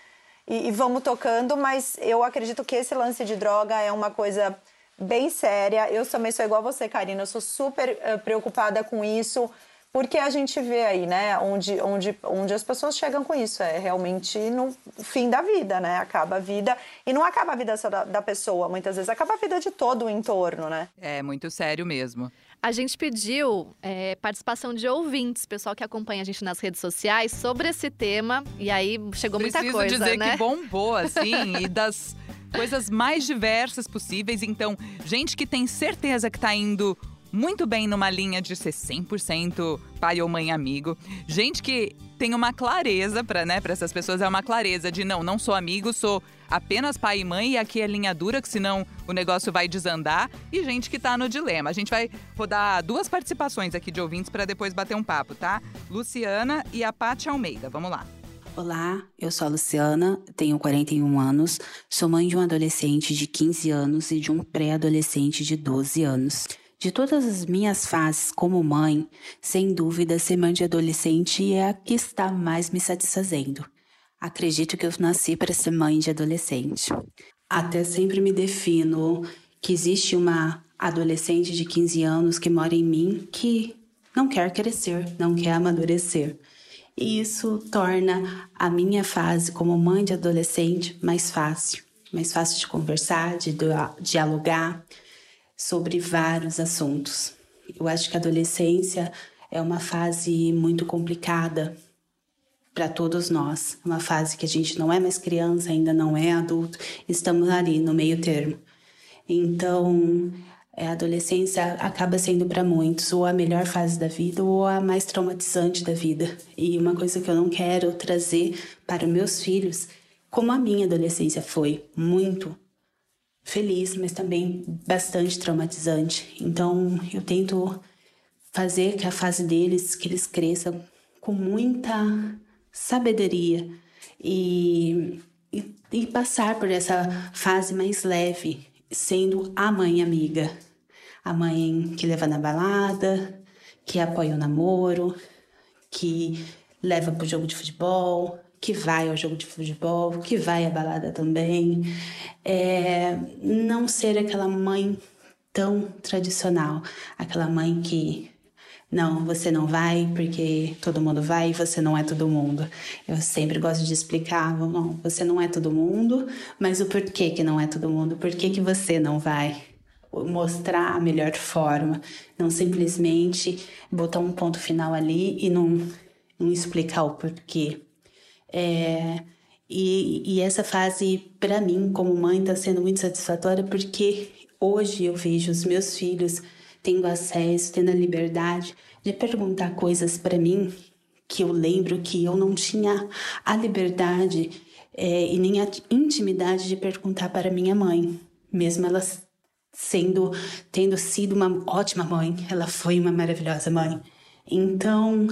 e, e vamos tocando, mas eu acredito que esse lance de droga é uma coisa bem séria. Eu também sou igual a você, Karina, eu sou super uh, preocupada com isso. Porque a gente vê aí, né, onde, onde, onde as pessoas chegam com isso. É realmente no fim da vida, né? Acaba a vida. E não acaba a vida só da, da pessoa, muitas vezes acaba a vida de todo o entorno, né? É muito sério mesmo. A gente pediu é, participação de ouvintes, pessoal que acompanha a gente nas redes sociais, sobre esse tema. E aí chegou Preciso muita coisa, dizer né? que bombou, assim, e das coisas mais diversas possíveis. Então, gente que tem certeza que tá indo muito bem numa linha de ser 100% pai ou mãe amigo. Gente que tem uma clareza para né, pra essas pessoas, é uma clareza de não, não sou amigo, sou apenas pai e mãe e aqui é linha dura, que senão o negócio vai desandar. E gente que tá no dilema. A gente vai rodar duas participações aqui de ouvintes para depois bater um papo, tá? Luciana e a Paty Almeida. Vamos lá. Olá, eu sou a Luciana, tenho 41 anos, sou mãe de um adolescente de 15 anos e de um pré-adolescente de 12 anos. De todas as minhas fases como mãe, sem dúvida, ser mãe de adolescente é a que está mais me satisfazendo. Acredito que eu nasci para ser mãe de adolescente. Até sempre me defino que existe uma adolescente de 15 anos que mora em mim que não quer crescer, não quer amadurecer. E isso torna a minha fase como mãe de adolescente mais fácil. mais fácil de conversar, de dialogar sobre vários assuntos. Eu acho que a adolescência é uma fase muito complicada para todos nós. É uma fase que a gente não é mais criança, ainda não é adulto, estamos ali no meio termo. Então, é, a adolescência acaba sendo para muitos ou a melhor fase da vida ou a mais traumatizante da vida. E uma coisa que eu não quero trazer para meus filhos, como a minha adolescência foi muito feliz, mas também bastante traumatizante. Então, eu tento fazer que a fase deles, que eles cresçam com muita sabedoria e, e, e passar por essa fase mais leve, sendo a mãe amiga. A mãe que leva na balada, que apoia o namoro, que leva pro jogo de futebol, que vai ao jogo de futebol, que vai à balada também. É, não ser aquela mãe tão tradicional, aquela mãe que não, você não vai porque todo mundo vai e você não é todo mundo. Eu sempre gosto de explicar, não, você não é todo mundo, mas o porquê que não é todo mundo, por que que você não vai? Mostrar a melhor forma, não simplesmente botar um ponto final ali e não, não explicar o porquê. É, e, e essa fase, para mim, como mãe, está sendo muito satisfatória porque hoje eu vejo os meus filhos tendo acesso, tendo a liberdade de perguntar coisas para mim que eu lembro que eu não tinha a liberdade é, e nem a intimidade de perguntar para minha mãe, mesmo ela sendo tendo sido uma ótima mãe, ela foi uma maravilhosa mãe. Então,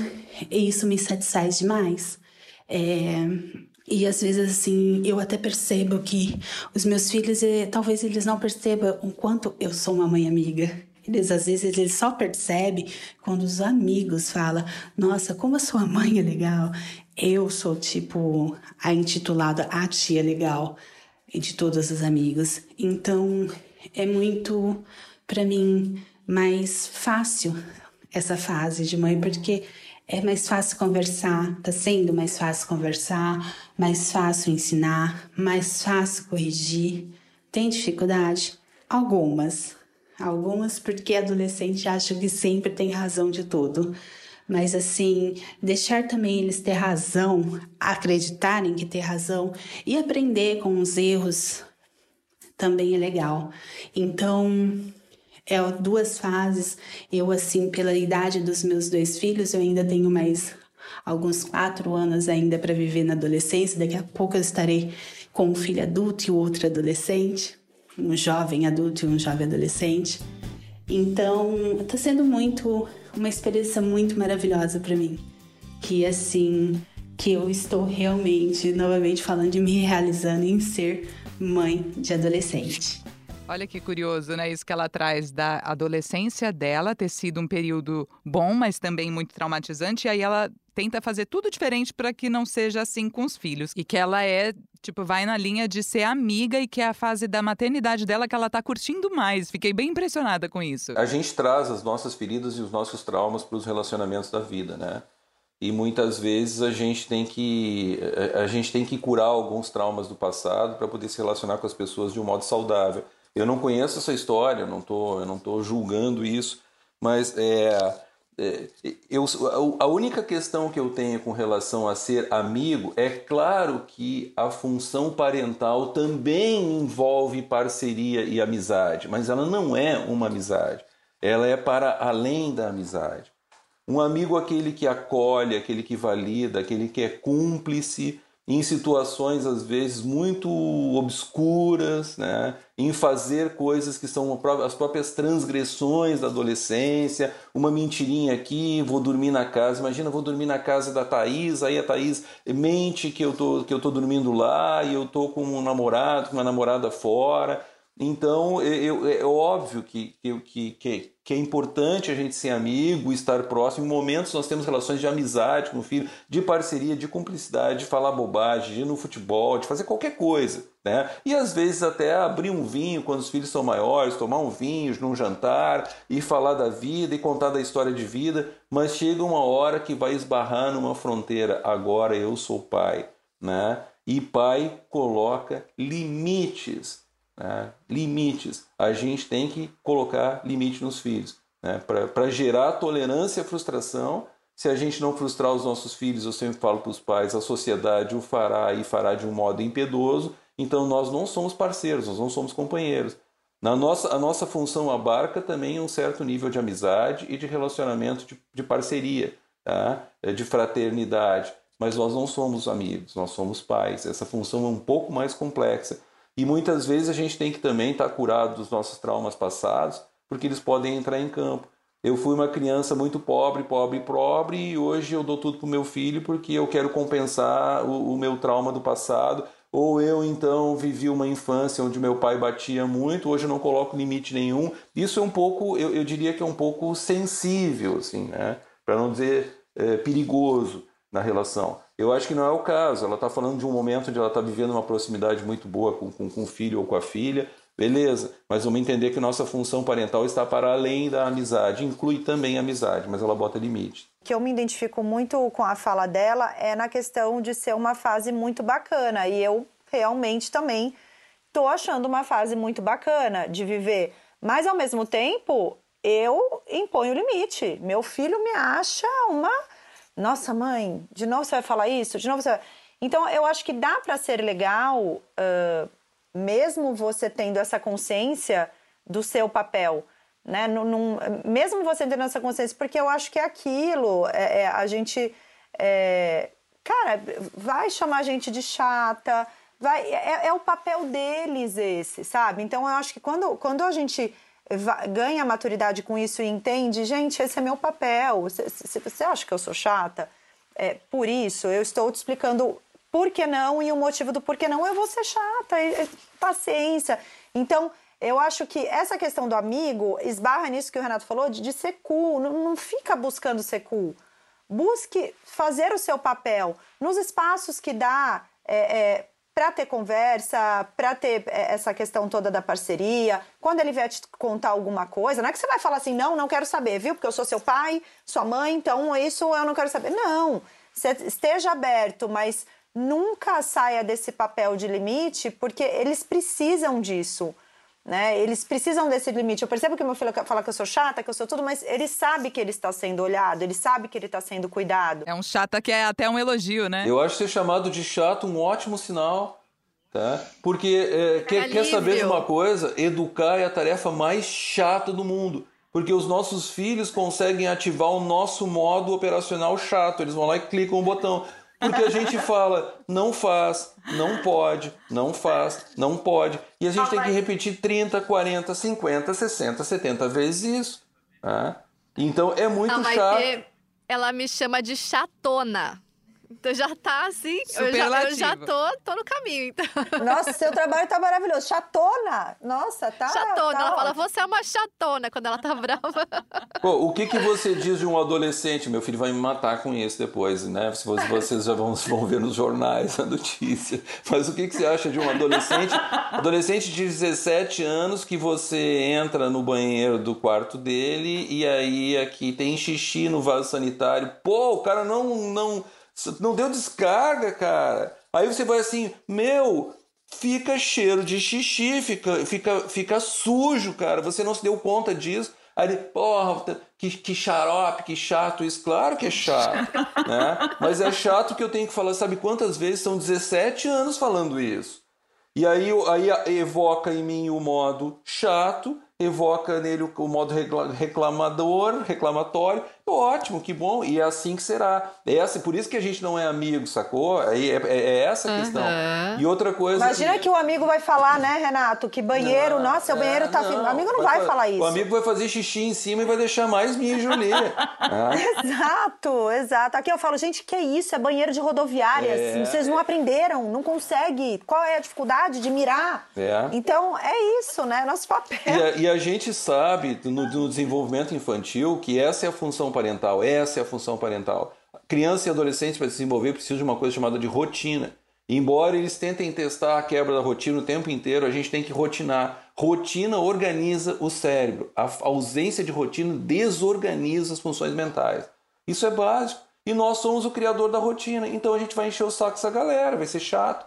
isso me satisfaz demais. É, e às vezes, assim, eu até percebo que os meus filhos, eh, talvez eles não percebam o quanto eu sou uma mãe amiga. Eles às vezes eles só percebem quando os amigos falam: Nossa, como a sua mãe é legal. Eu sou tipo a intitulada a tia legal de todos os amigos. Então é muito para mim mais fácil essa fase de mãe porque é mais fácil conversar, tá sendo mais fácil conversar, mais fácil ensinar, mais fácil corrigir. Tem dificuldade? Algumas, Algumas porque adolescente acham que sempre tem razão de tudo. Mas assim, deixar também eles ter razão, acreditarem que ter razão e aprender com os erros também é legal. Então, é duas fases. Eu, assim, pela idade dos meus dois filhos, eu ainda tenho mais alguns quatro anos ainda para viver na adolescência. Daqui a pouco eu estarei com um filho adulto e outro adolescente um jovem adulto e um jovem adolescente. Então, está sendo muito uma experiência muito maravilhosa para mim, que assim, que eu estou realmente novamente falando de me realizando em ser mãe de adolescente. Olha que curioso, né? Isso que ela traz da adolescência dela ter sido um período bom, mas também muito traumatizante. E aí ela tenta fazer tudo diferente para que não seja assim com os filhos. E que ela é, tipo, vai na linha de ser amiga e que é a fase da maternidade dela que ela tá curtindo mais. Fiquei bem impressionada com isso. A gente traz as nossas feridas e os nossos traumas para os relacionamentos da vida, né? E muitas vezes a gente tem que a gente tem que curar alguns traumas do passado para poder se relacionar com as pessoas de um modo saudável. Eu não conheço essa história, não tô, eu não estou julgando isso, mas é, é, eu, a única questão que eu tenho com relação a ser amigo é claro que a função parental também envolve parceria e amizade, mas ela não é uma amizade, ela é para além da amizade. Um amigo aquele que acolhe, aquele que valida, aquele que é cúmplice em situações às vezes muito obscuras, né? em fazer coisas que são as próprias transgressões da adolescência, uma mentirinha aqui, vou dormir na casa, imagina, vou dormir na casa da Thaís, aí a Thaís mente que eu tô, que eu tô dormindo lá e eu tô com um namorado, com uma namorada fora, então, eu, é óbvio que, que, que, que é importante a gente ser amigo, estar próximo. Em momentos nós temos relações de amizade com o filho, de parceria, de cumplicidade, de falar bobagem, de ir no futebol, de fazer qualquer coisa. Né? E às vezes até abrir um vinho quando os filhos são maiores, tomar um vinho num jantar e falar da vida e contar da história de vida. Mas chega uma hora que vai esbarrar numa fronteira. Agora eu sou pai. Né? E pai coloca limites. Né? Limites. A gente tem que colocar limite nos filhos. Né? Para gerar tolerância à frustração. Se a gente não frustrar os nossos filhos, eu sempre falo para os pais, a sociedade o fará e fará de um modo impiedoso. Então nós não somos parceiros, nós não somos companheiros. Na nossa, a nossa função abarca também um certo nível de amizade e de relacionamento de, de parceria, tá? É de fraternidade. Mas nós não somos amigos, nós somos pais. Essa função é um pouco mais complexa. E muitas vezes a gente tem que também estar curado dos nossos traumas passados, porque eles podem entrar em campo. Eu fui uma criança muito pobre, pobre, pobre, e hoje eu dou tudo para o meu filho porque eu quero compensar o, o meu trauma do passado ou eu então vivi uma infância onde meu pai batia muito, hoje eu não coloco limite nenhum. Isso é um pouco, eu, eu diria que é um pouco sensível, assim, né? Para não dizer é, perigoso na relação. Eu acho que não é o caso. Ela está falando de um momento onde ela está vivendo uma proximidade muito boa com, com, com o filho ou com a filha. Beleza, mas vamos entender que nossa função parental está para além da amizade, inclui também a amizade, mas ela bota limite. Que eu me identifico muito com a fala dela é na questão de ser uma fase muito bacana e eu realmente também estou achando uma fase muito bacana de viver, mas ao mesmo tempo eu imponho limite. Meu filho me acha uma, nossa mãe, de novo você vai falar isso, de novo você vai... Então eu acho que dá para ser legal. Uh, mesmo você tendo essa consciência do seu papel, né? Num, mesmo você tendo essa consciência, porque eu acho que é aquilo, é, é, a gente, é, cara, vai chamar a gente de chata, vai, é, é, o papel deles esse, sabe? Então eu acho que quando, quando a gente ganha maturidade com isso e entende, gente, esse é meu papel. Você, acha que eu sou chata? É, por isso, eu estou te explicando por que não e o motivo do porquê não, eu vou ser chata, paciência. Então, eu acho que essa questão do amigo esbarra nisso que o Renato falou, de, de ser cool, não, não fica buscando ser cool. Busque fazer o seu papel nos espaços que dá é, é, para ter conversa, para ter é, essa questão toda da parceria. Quando ele vier te contar alguma coisa, não é que você vai falar assim, não, não quero saber, viu? Porque eu sou seu pai, sua mãe, então isso eu não quero saber. Não, você esteja aberto, mas nunca saia desse papel de limite, porque eles precisam disso. Né? Eles precisam desse limite. Eu percebo que meu filho fala que eu sou chata, que eu sou tudo, mas ele sabe que ele está sendo olhado, ele sabe que ele está sendo cuidado. É um chata que é até um elogio, né? Eu acho ser chamado de chato um ótimo sinal. Tá? Porque é, quer, quer saber de uma coisa? Educar é a tarefa mais chata do mundo. Porque os nossos filhos conseguem ativar o nosso modo operacional chato. Eles vão lá e clicam o botão. Porque a gente fala, não faz, não pode, não faz, não pode. E a gente tem que repetir 30, 40, 50, 60, 70 vezes isso. Né? Então é muito não, chato. Ela me chama de chatona. Então já tá assim, eu já, eu já, tô, tô no caminho, então. Nossa, seu trabalho tá maravilhoso. Chatona! Nossa, tá. Chatona, tá ela fala, você é uma chatona quando ela tá brava. Pô, o que, que você diz de um adolescente? Meu filho vai me matar com isso depois, né? Se vocês já vão, vão ver nos jornais a notícia. Mas o que, que você acha de um adolescente? Adolescente de 17 anos que você entra no banheiro do quarto dele e aí aqui tem xixi no vaso sanitário. Pô, o cara não. não não deu descarga, cara. Aí você vai assim, meu, fica cheiro de xixi, fica, fica, fica sujo, cara. Você não se deu conta disso. Aí porra, que, que xarope, que chato isso. Claro que é chato, né? Mas é chato que eu tenho que falar, sabe quantas vezes? São 17 anos falando isso. E aí, aí evoca em mim o modo chato, evoca nele o modo reclamador, reclamatório. Ótimo, que bom, e é assim que será. É assim, por isso que a gente não é amigo, sacou? É, é, é essa a uhum. questão. E outra coisa. Imagina que... que... o amigo vai falar, né, Renato? Que banheiro, não, nossa, seu é, banheiro tá. Não, o amigo não vai, vai, falar isso. O amigo vai fazer xixi em cima e vai deixar mais mijo ali. é. Exato, exato. Aqui eu falo, gente, que isso? É banheiro de rodoviária. É. Vocês não aprenderam, não conseguem. Qual é a dificuldade de mirar? É. Então, é isso, né? Nosso papel. E a, e a gente sabe, no, no desenvolvimento infantil, que essa é a função parental. Essa é a função parental. Criança e adolescente para se desenvolver precisam de uma coisa chamada de rotina. Embora eles tentem testar a quebra da rotina o tempo inteiro, a gente tem que rotinar. Rotina organiza o cérebro. A ausência de rotina desorganiza as funções mentais. Isso é básico. E nós somos o criador da rotina. Então a gente vai encher o saco dessa galera, vai ser chato.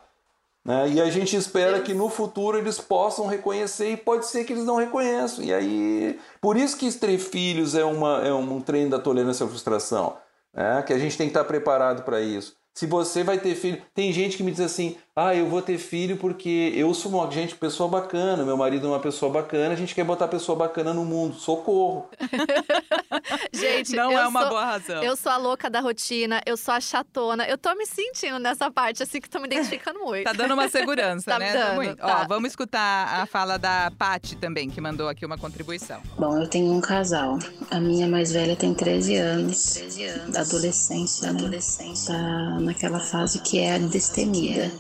Né? E a gente espera que no futuro eles possam reconhecer e pode ser que eles não reconheçam. E aí, por isso que ter filhos é, uma, é um treino da tolerância à frustração, né? que a gente tem que estar preparado para isso. Se você vai ter filho, tem gente que me diz assim: ah, eu vou ter filho porque eu sou uma gente, pessoa bacana, meu marido é uma pessoa bacana, a gente quer botar pessoa bacana no mundo. Socorro. gente, não é uma sou, boa razão. Eu sou a louca da rotina, eu sou a chatona. Eu tô me sentindo nessa parte, assim, que tô me identificando muito. tá dando uma segurança, tá né? Dando, tá. Ó, vamos escutar a fala da Pati também, que mandou aqui uma contribuição. Bom, eu tenho um casal. A minha mais velha tem 13 anos, 13 anos da adolescência, da né? Adolescência. Tá naquela fase que é a destemida.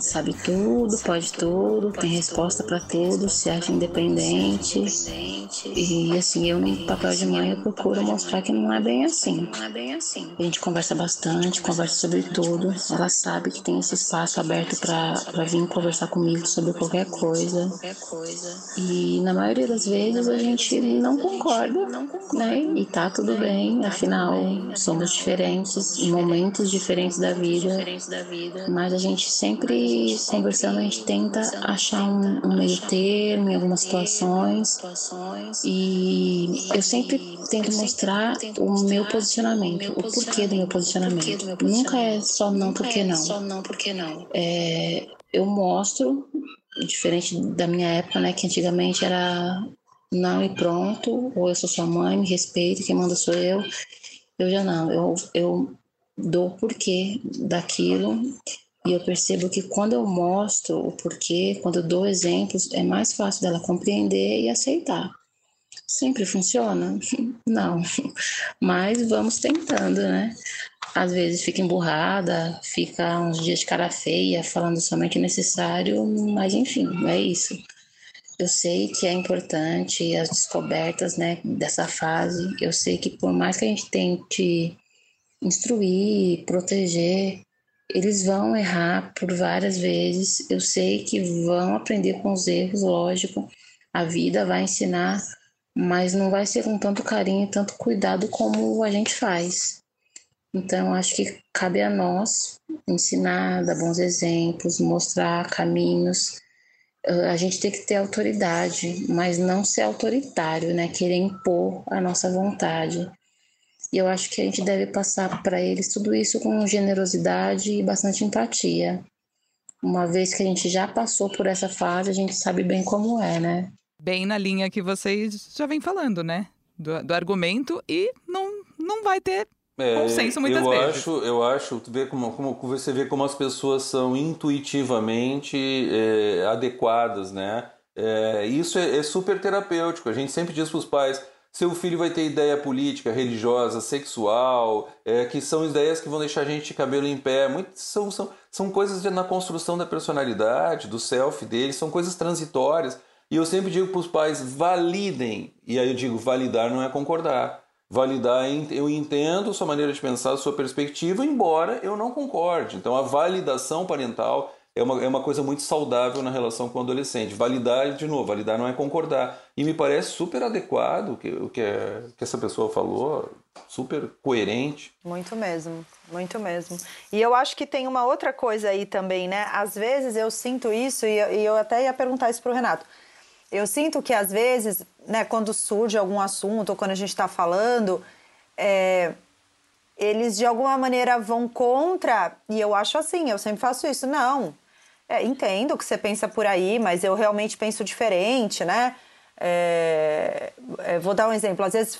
Sabe tudo, pode tudo, tem resposta para tudo, se acha independente. E assim, eu no papel de mãe eu procuro mostrar que não é bem assim. A gente conversa bastante, conversa sobre tudo. Ela sabe que tem esse espaço aberto para vir conversar comigo sobre qualquer coisa. E na maioria das vezes a gente não concorda, né? E tá tudo bem, afinal somos diferentes, em momentos diferentes da vida. Mas a gente sempre conversando, a gente tenta achar um, um meio termo em algumas situações. E eu sempre tento mostrar o meu posicionamento, o porquê do meu posicionamento. Nunca é só não porque não. É, eu mostro, diferente da minha época, né, que antigamente era não e pronto, ou eu sou sua mãe, me respeita, quem manda sou eu. Eu já não, eu, eu dou o porquê daquilo e eu percebo que quando eu mostro o porquê, quando eu dou exemplos, é mais fácil dela compreender e aceitar. Sempre funciona? Não. Mas vamos tentando, né? Às vezes fica emburrada, fica uns dias de cara feia, falando somente o necessário, mas enfim, é isso. Eu sei que é importante as descobertas, né, dessa fase. Eu sei que por mais que a gente tente instruir, proteger, eles vão errar por várias vezes. Eu sei que vão aprender com os erros, lógico. A vida vai ensinar, mas não vai ser com tanto carinho e tanto cuidado como a gente faz. Então, acho que cabe a nós ensinar, dar bons exemplos, mostrar caminhos. A gente tem que ter autoridade, mas não ser autoritário, né? Querer impor a nossa vontade. E eu acho que a gente deve passar para eles tudo isso com generosidade e bastante empatia. Uma vez que a gente já passou por essa fase, a gente sabe bem como é, né? Bem na linha que vocês já vêm falando, né? Do, do argumento e não, não vai ter é, consenso muitas eu vezes. Acho, eu acho, vê como, como, você vê como as pessoas são intuitivamente é, adequadas, né? É, isso é, é super terapêutico. A gente sempre diz para os pais seu filho vai ter ideia política, religiosa, sexual, é, que são ideias que vão deixar a gente de cabelo em pé. Muito, são, são, são coisas de, na construção da personalidade, do self dele, são coisas transitórias. E eu sempre digo para os pais: validem. E aí eu digo: validar não é concordar. Validar, eu entendo sua maneira de pensar, sua perspectiva, embora eu não concorde. Então a validação parental é uma, é uma coisa muito saudável na relação com o adolescente. Validar, de novo, validar não é concordar. E me parece super adequado o que, o que, é, que essa pessoa falou, super coerente. Muito mesmo, muito mesmo. E eu acho que tem uma outra coisa aí também, né? Às vezes eu sinto isso, e eu, e eu até ia perguntar isso para o Renato. Eu sinto que às vezes, né, quando surge algum assunto, ou quando a gente está falando, é, eles de alguma maneira vão contra, e eu acho assim, eu sempre faço isso, não, é, entendo que você pensa por aí, mas eu realmente penso diferente, né? É, é, vou dar um exemplo. Às vezes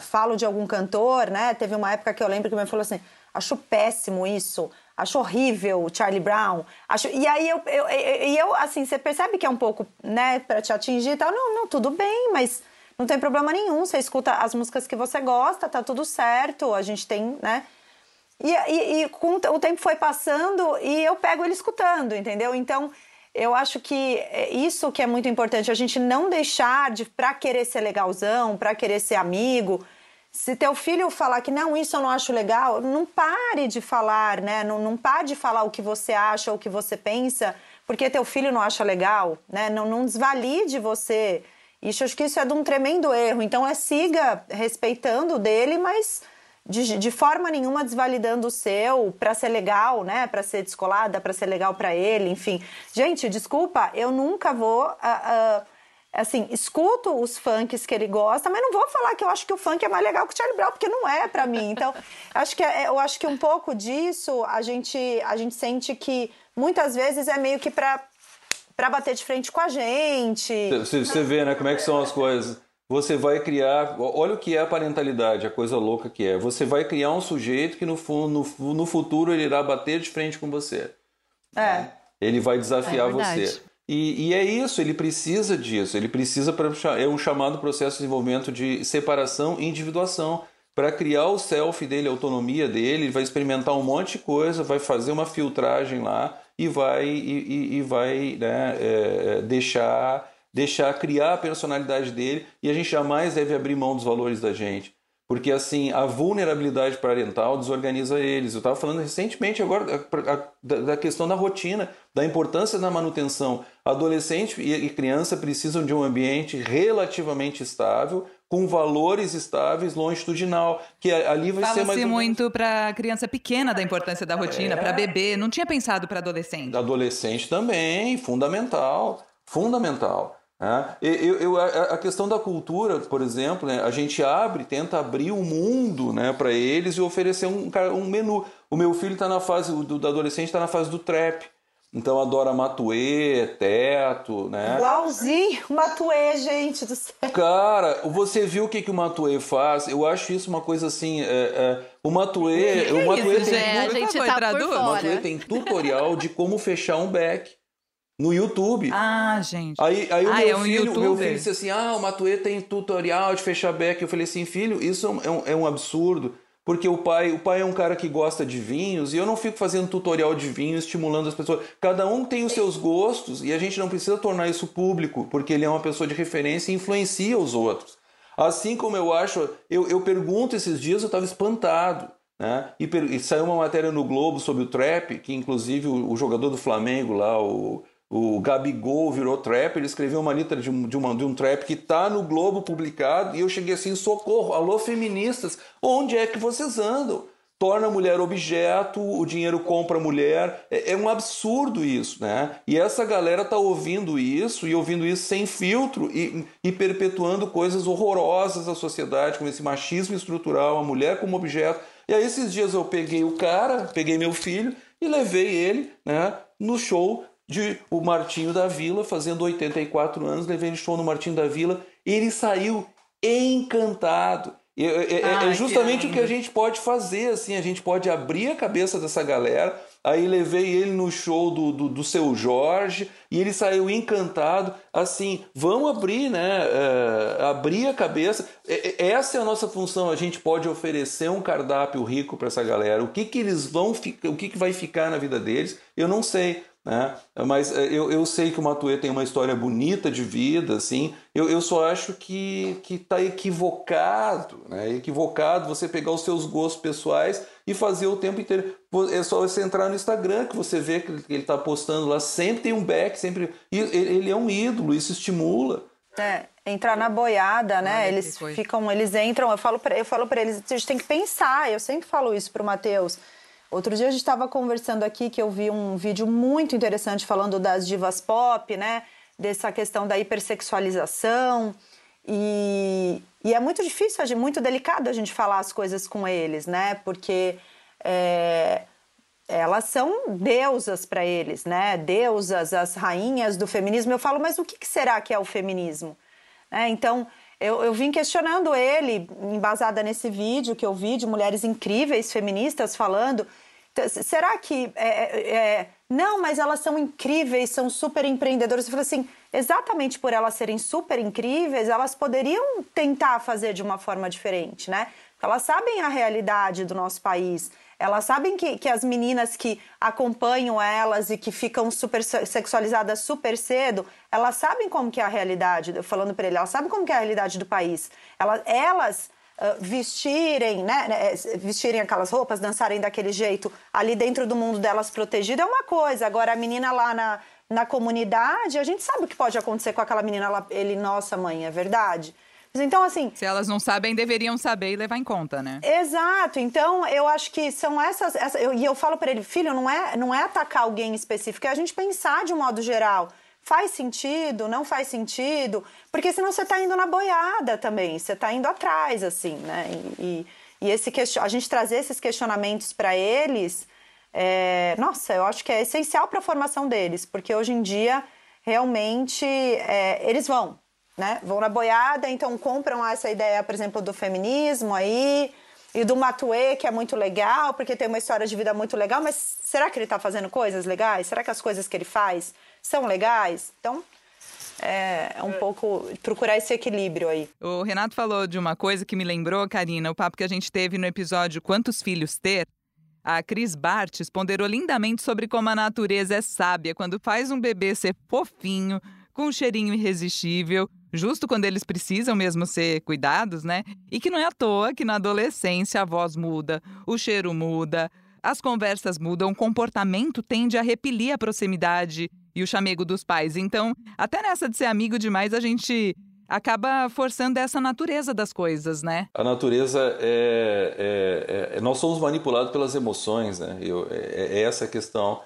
falo de algum cantor, né? Teve uma época que eu lembro que me falou assim: acho péssimo isso, acho horrível o Charlie Brown. Acho... E aí eu, eu, eu, eu, assim, você percebe que é um pouco, né, para te atingir e tal. Não, não, tudo bem, mas não tem problema nenhum. Você escuta as músicas que você gosta, tá tudo certo. A gente tem, né? E, e, e com, o tempo foi passando e eu pego ele escutando, entendeu? Então, eu acho que é isso que é muito importante, a gente não deixar de, pra querer ser legalzão, pra querer ser amigo. Se teu filho falar que não, isso eu não acho legal, não pare de falar, né? Não, não pare de falar o que você acha o que você pensa, porque teu filho não acha legal, né? Não, não desvalide você. Isso, acho que isso é de um tremendo erro. Então, é siga respeitando dele, mas de, de forma nenhuma desvalidando o seu para ser legal, né? Para ser descolada, para ser legal para ele, enfim. Gente, desculpa, eu nunca vou. Uh, uh, assim, escuto os funks que ele gosta, mas não vou falar que eu acho que o funk é mais legal que o Charlie Brown, porque não é para mim. Então, acho que é, eu acho que um pouco disso a gente a gente sente que muitas vezes é meio que para para bater de frente com a gente. Você, você vê, né, como é que são as coisas você vai criar. Olha o que é a parentalidade, a coisa louca que é. Você vai criar um sujeito que no, no, no futuro ele irá bater de frente com você. É. Né? Ele vai desafiar é você. E, e, é isso, ele precisa disso. Ele precisa. Pra, é um chamado processo de desenvolvimento de separação e individuação. Para criar o self dele, a autonomia dele, ele vai experimentar um monte de coisa, vai fazer uma filtragem lá e vai, e, e, e vai né, é, é deixar deixar criar a personalidade dele e a gente jamais deve abrir mão dos valores da gente. Porque assim, a vulnerabilidade parental desorganiza eles. Eu estava falando recentemente agora da questão da rotina, da importância da manutenção. Adolescente e criança precisam de um ambiente relativamente estável, com valores estáveis, longitudinal, que ali vai ser mais. Muito para criança pequena da importância da rotina, é... para bebê. Não tinha pensado para adolescente. Adolescente também, fundamental, fundamental. É, eu, eu, a questão da cultura, por exemplo, né, a gente abre, tenta abrir o mundo né, para eles e oferecer um, um menu. O meu filho está na fase, o do, adolescente está na fase do trap. Então adora Matuê, Teto, né? Igualzinho, Matuê, gente do céu. Cara, você viu o que, que o Matuê faz? Eu acho isso uma coisa assim. É, é, o Matuê. Que o Matuê isso, tem. É, a gente tá. O Matuê tem tutorial de como fechar um back no YouTube. Ah, gente. Aí, aí o, ah, meu, é um filho, o meu filho disse assim: ah, o Matuê tem tutorial de fechar back. Eu falei assim, filho, isso é um, é um absurdo. Porque o pai, o pai é um cara que gosta de vinhos e eu não fico fazendo tutorial de vinho estimulando as pessoas. Cada um tem os seus gostos e a gente não precisa tornar isso público, porque ele é uma pessoa de referência e influencia os outros. Assim como eu acho, eu, eu pergunto esses dias, eu estava espantado. Né? E, e, saiu uma matéria no Globo sobre o trap, que inclusive o, o jogador do Flamengo lá, o, o Gabigol virou trap, ele escreveu uma letra de um, de, uma, de um trap que está no Globo publicado, e eu cheguei assim, socorro, alô feministas, onde é que vocês andam? Torna a mulher objeto, o dinheiro compra a mulher, é, é um absurdo isso, né? E essa galera tá ouvindo isso, e ouvindo isso sem filtro, e, e perpetuando coisas horrorosas da sociedade, como esse machismo estrutural, a mulher como objeto. E aí esses dias eu peguei o cara, peguei meu filho, e levei ele né, no show de o Martinho da Vila, fazendo 84 anos, levei ele show no Martinho da Vila, ele saiu encantado. É, é, é, é justamente que o que a gente pode fazer, assim, a gente pode abrir a cabeça dessa galera. Aí levei ele no show do, do, do seu Jorge e ele saiu encantado. Assim, vamos abrir, né? Uh, abrir a cabeça. Essa é a nossa função. A gente pode oferecer um cardápio rico para essa galera. O que, que eles vão, o que, que vai ficar na vida deles, eu não sei. Né? Mas é, eu, eu sei que o Matuê tem uma história bonita de vida, assim. Eu, eu só acho que está equivocado, né? Equivocado você pegar os seus gostos pessoais e fazer o tempo inteiro. É só você entrar no Instagram que você vê que ele está postando lá, sempre tem um back, sempre. E ele é um ídolo, isso estimula. É, entrar na boiada, né? Olha, eles ficam, eles entram, eu falo para eu falo para eles, a gente tem que pensar. Eu sempre falo isso pro Matheus Outro dia a gente estava conversando aqui que eu vi um vídeo muito interessante falando das divas pop, né? Dessa questão da hipersexualização. E, e é muito difícil, muito delicado a gente falar as coisas com eles, né? Porque é, elas são deusas para eles, né? Deusas, as rainhas do feminismo. Eu falo, mas o que, que será que é o feminismo? É, então, eu, eu vim questionando ele, embasada nesse vídeo que eu vi de mulheres incríveis feministas falando. Será que. É, é, é, não, mas elas são incríveis, são super empreendedoras. Eu falei assim: exatamente por elas serem super incríveis, elas poderiam tentar fazer de uma forma diferente, né? Elas sabem a realidade do nosso país. Elas sabem que, que as meninas que acompanham elas e que ficam super sexualizadas super cedo, elas sabem como que é a realidade, falando para ele, elas sabem como que é a realidade do país. Elas, elas uh, vestirem, né, né vestirem aquelas roupas, dançarem daquele jeito ali dentro do mundo delas protegido é uma coisa. Agora a menina lá na, na comunidade, a gente sabe o que pode acontecer com aquela menina lá, ele, nossa mãe, é verdade? Então, assim. Se elas não sabem, deveriam saber e levar em conta, né? Exato. Então, eu acho que são essas. Essa, eu, e eu falo para ele, filho, não é, não é atacar alguém específico, é a gente pensar de um modo geral. Faz sentido? Não faz sentido? Porque senão você está indo na boiada também, você está indo atrás, assim, né? E, e, esse question... a gente trazer esses questionamentos para eles, é... nossa, eu acho que é essencial para a formação deles, porque hoje em dia, realmente, é... eles vão, né? Vão na boiada, então compram essa ideia, por exemplo, do feminismo aí, e do Matue, que é muito legal, porque tem uma história de vida muito legal, mas será que ele está fazendo coisas legais? Será que as coisas que ele faz são legais. Então, é, é um é. pouco procurar esse equilíbrio aí. O Renato falou de uma coisa que me lembrou, Karina, o papo que a gente teve no episódio Quantos Filhos Ter. A Cris Bartes ponderou lindamente sobre como a natureza é sábia quando faz um bebê ser fofinho, com um cheirinho irresistível, justo quando eles precisam mesmo ser cuidados, né? E que não é à toa que na adolescência a voz muda, o cheiro muda, as conversas mudam, o comportamento tende a repelir a proximidade e o chamego dos pais. Então, até nessa de ser amigo demais, a gente acaba forçando essa natureza das coisas, né? A natureza é, é, é nós somos manipulados pelas emoções, né? Eu, é, é, essa a questão.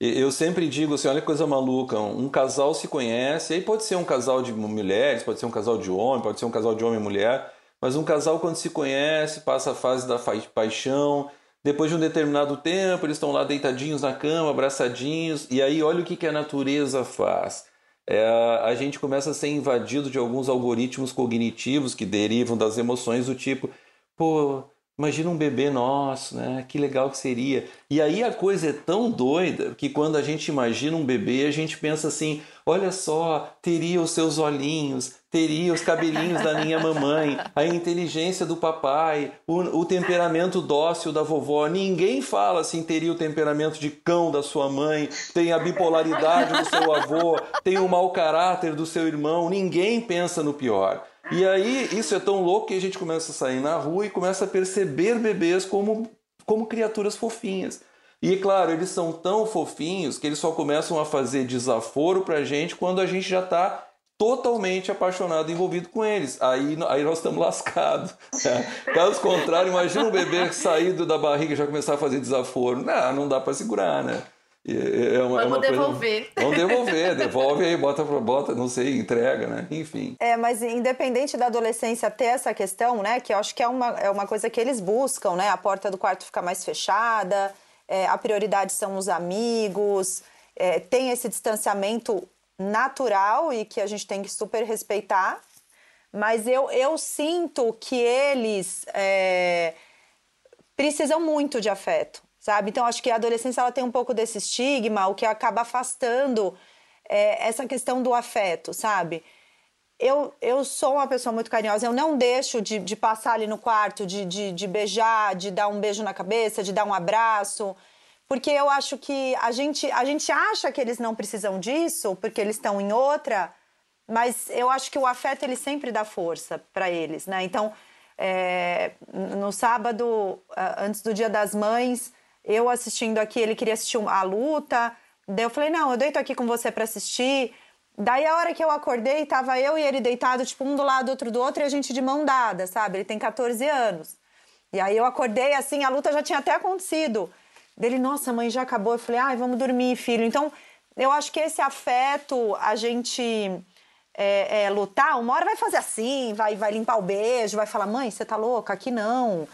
Eu sempre digo assim, olha que coisa maluca, um casal se conhece, aí pode ser um casal de mulheres, pode ser um casal de homem, pode ser um casal de homem e mulher, mas um casal quando se conhece, passa a fase da paixão, depois de um determinado tempo, eles estão lá deitadinhos na cama, abraçadinhos, e aí olha o que, que a natureza faz. É, a gente começa a ser invadido de alguns algoritmos cognitivos que derivam das emoções do tipo, pô, Imagina um bebê nosso, né? Que legal que seria. E aí a coisa é tão doida que quando a gente imagina um bebê, a gente pensa assim: olha só, teria os seus olhinhos, teria os cabelinhos da minha mamãe, a inteligência do papai, o, o temperamento dócil da vovó. Ninguém fala assim: teria o temperamento de cão da sua mãe, tem a bipolaridade do seu avô, tem o mau caráter do seu irmão. Ninguém pensa no pior. E aí isso é tão louco que a gente começa a sair na rua e começa a perceber bebês como, como criaturas fofinhas. E claro, eles são tão fofinhos que eles só começam a fazer desaforo pra gente quando a gente já está totalmente apaixonado, envolvido com eles. Aí, aí nós estamos lascados. Né? Caso contrário, imagina um bebê saído da barriga e já começar a fazer desaforo. Não, não dá para segurar, né? É uma, Vamos é devolver. Coisa... Vamos devolver, devolve aí, bota bota, não sei, entrega, né? Enfim. É, mas independente da adolescência ter essa questão, né? Que eu acho que é uma, é uma coisa que eles buscam, né? A porta do quarto fica mais fechada, é, a prioridade são os amigos, é, tem esse distanciamento natural e que a gente tem que super respeitar. Mas eu, eu sinto que eles é, precisam muito de afeto sabe? Então acho que a adolescência ela tem um pouco desse estigma, o que acaba afastando é, essa questão do afeto, sabe? Eu, eu sou uma pessoa muito carinhosa, eu não deixo de, de passar ali no quarto, de, de, de beijar, de dar um beijo na cabeça, de dar um abraço, porque eu acho que a gente, a gente acha que eles não precisam disso, porque eles estão em outra, mas eu acho que o afeto ele sempre dá força para eles, né? Então, é, no sábado, antes do Dia das Mães, eu assistindo aqui, ele queria assistir a luta. Daí eu falei, não, eu deito aqui com você para assistir. Daí a hora que eu acordei, tava eu e ele deitado, tipo, um do lado, outro do outro, e a gente de mão dada, sabe? Ele tem 14 anos. E aí eu acordei assim, a luta já tinha até acontecido. Dele, nossa, mãe, já acabou. Eu falei, ai, vamos dormir, filho. Então, eu acho que esse afeto, a gente é, é, lutar, uma hora vai fazer assim, vai, vai limpar o beijo, vai falar, mãe, você tá louca? Aqui não.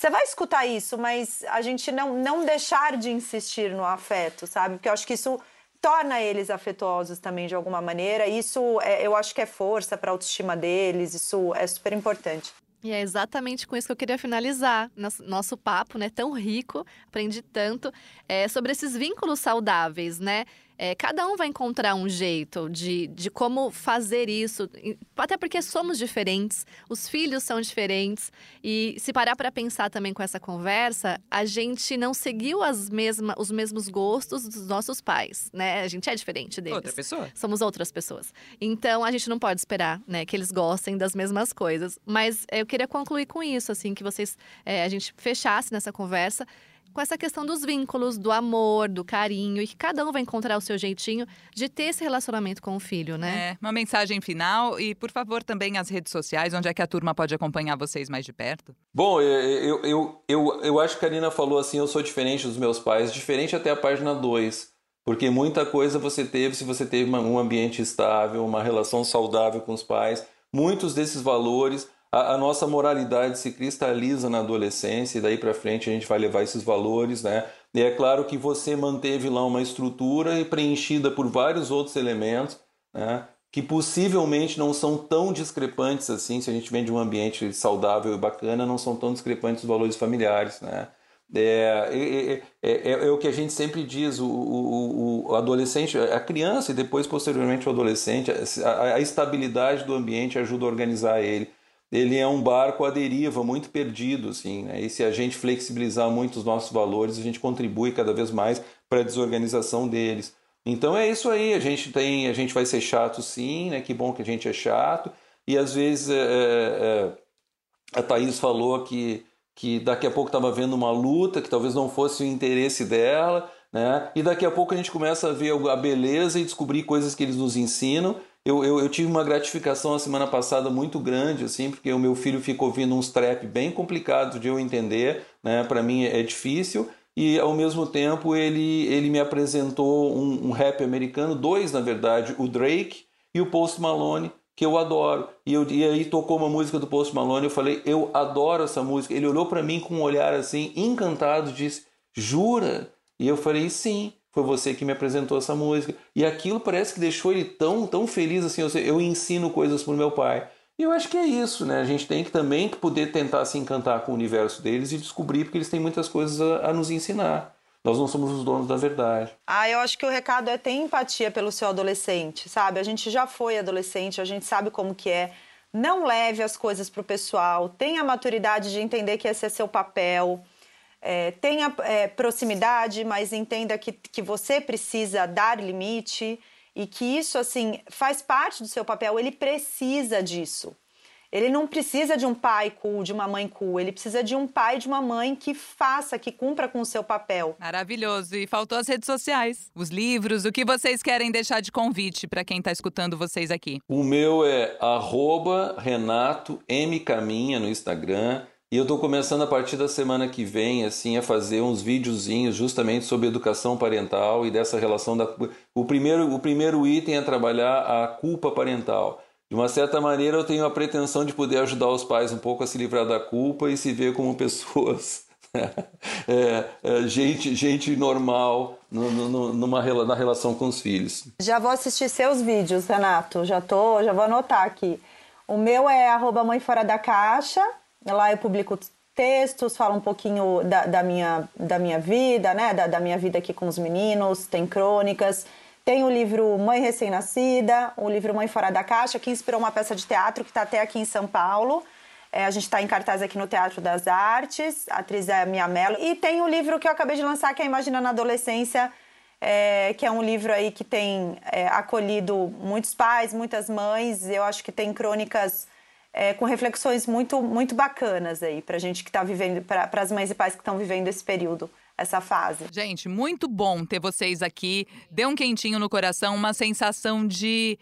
Você vai escutar isso, mas a gente não, não deixar de insistir no afeto, sabe? Porque eu acho que isso torna eles afetuosos também de alguma maneira. Isso é, eu acho que é força para a autoestima deles, isso é super importante. E é exatamente com isso que eu queria finalizar nosso, papo, né? Tão rico, aprendi tanto é, sobre esses vínculos saudáveis, né? É, cada um vai encontrar um jeito de, de como fazer isso, até porque somos diferentes, os filhos são diferentes. E se parar para pensar também com essa conversa, a gente não seguiu as mesma, os mesmos gostos dos nossos pais, né? A gente é diferente deles. Outra pessoa. Somos outras pessoas. Então a gente não pode esperar, né, que eles gostem das mesmas coisas. Mas eu queria concluir com isso, assim, que vocês, é, a gente fechasse nessa conversa com essa questão dos vínculos, do amor, do carinho, e que cada um vai encontrar o seu jeitinho de ter esse relacionamento com o filho, né? É, uma mensagem final e, por favor, também as redes sociais, onde é que a turma pode acompanhar vocês mais de perto. Bom, eu, eu, eu, eu acho que a Karina falou assim, eu sou diferente dos meus pais, diferente até a página 2. Porque muita coisa você teve se você teve um ambiente estável, uma relação saudável com os pais. Muitos desses valores a, a, nossa moralidade se cristaliza na adolescência e daí para frente a gente vai levar esses valores, né? E é claro que você manteve lá uma estrutura preenchida por vários outros elementos, né? Que possivelmente não são tão discrepantes assim, se a gente vem de um ambiente saudável e bacana, não são tão discrepantes os valores familiares, né? É, é, é, é, o que a gente sempre diz: o, o, o, adolescente, a criança e depois, posteriormente, o adolescente, a, a estabilidade do ambiente ajuda a organizar ele ele é um barco à deriva, muito perdido, assim, né? E se a gente flexibilizar muito os nossos valores, a gente contribui cada vez mais para a desorganização deles. Então é isso aí, a gente tem, a gente vai ser chato sim, né? Que bom que a gente é chato. E às vezes é, é, é a Thaís falou que, que daqui a pouco estava vendo uma luta, que talvez não fosse o interesse dela, né? E daqui a pouco a gente começa a ver a beleza e descobrir coisas que eles nos ensinam eu, eu, eu, tive uma gratificação a semana passada muito grande, assim, porque o meu filho fica ouvindo uns trap bem complicados de eu entender, né? Para mim é difícil. E ao mesmo tempo ele, ele me apresentou um, um, rap americano, dois na verdade, o Drake e o Post Malone, que eu adoro. E, eu, e aí tocou uma música do Post Malone, eu falei, eu adoro essa música. Ele olhou para mim com um olhar assim, encantado, disse, jura? E eu falei, sim foi você que me apresentou essa música. E aquilo parece que deixou ele tão, tão feliz assim. Eu, eu ensino coisas para o meu pai. E eu acho que é isso, né? A gente tem que também poder tentar se encantar com o universo deles e descobrir, porque eles têm muitas coisas a, a nos ensinar. Nós não somos os donos da verdade. Ah, eu acho que o recado é ter empatia pelo seu adolescente, sabe? A gente já foi adolescente, a gente sabe como que é. Não leve as coisas para o pessoal, tenha a maturidade de entender que esse é seu papel. É, tenha é, proximidade, mas entenda que, que você precisa dar limite e que isso assim faz parte do seu papel. Ele precisa disso. Ele não precisa de um pai cool, de uma mãe cool. Ele precisa de um pai e de uma mãe que faça, que cumpra com o seu papel. Maravilhoso. E faltou as redes sociais, os livros, o que vocês querem deixar de convite para quem está escutando vocês aqui. O meu é Renato M Caminha no Instagram. E eu estou começando a partir da semana que vem, assim, a fazer uns videozinhos justamente sobre educação parental e dessa relação da. O primeiro, o primeiro item é trabalhar a culpa parental. De uma certa maneira, eu tenho a pretensão de poder ajudar os pais um pouco a se livrar da culpa e se ver como pessoas. é, é, gente, gente normal no, no, numa, na relação com os filhos. Já vou assistir seus vídeos, Renato. Já tô, já vou anotar aqui. O meu é arroba mãe fora da caixa Lá eu publico textos, falo um pouquinho da, da minha, da minha vida, né? Da, da, minha vida aqui com os meninos, tem crônicas. Tem o livro Mãe Recém-Nascida, o livro Mãe Fora da Caixa, que inspirou uma peça de teatro que está até aqui em São Paulo. É, a gente está em cartaz aqui no Teatro das Artes, a atriz é a Mia Mello. E tem o livro que eu acabei de lançar, que é Imagina na Adolescência, é, que é um livro aí que tem é, acolhido muitos pais, muitas mães. Eu acho que tem crônicas é, com reflexões muito, muito bacanas aí para gente que está vivendo, para as mães e pais que estão vivendo esse período essa fase. Gente, muito bom ter vocês aqui. Deu um quentinho no coração, uma sensação de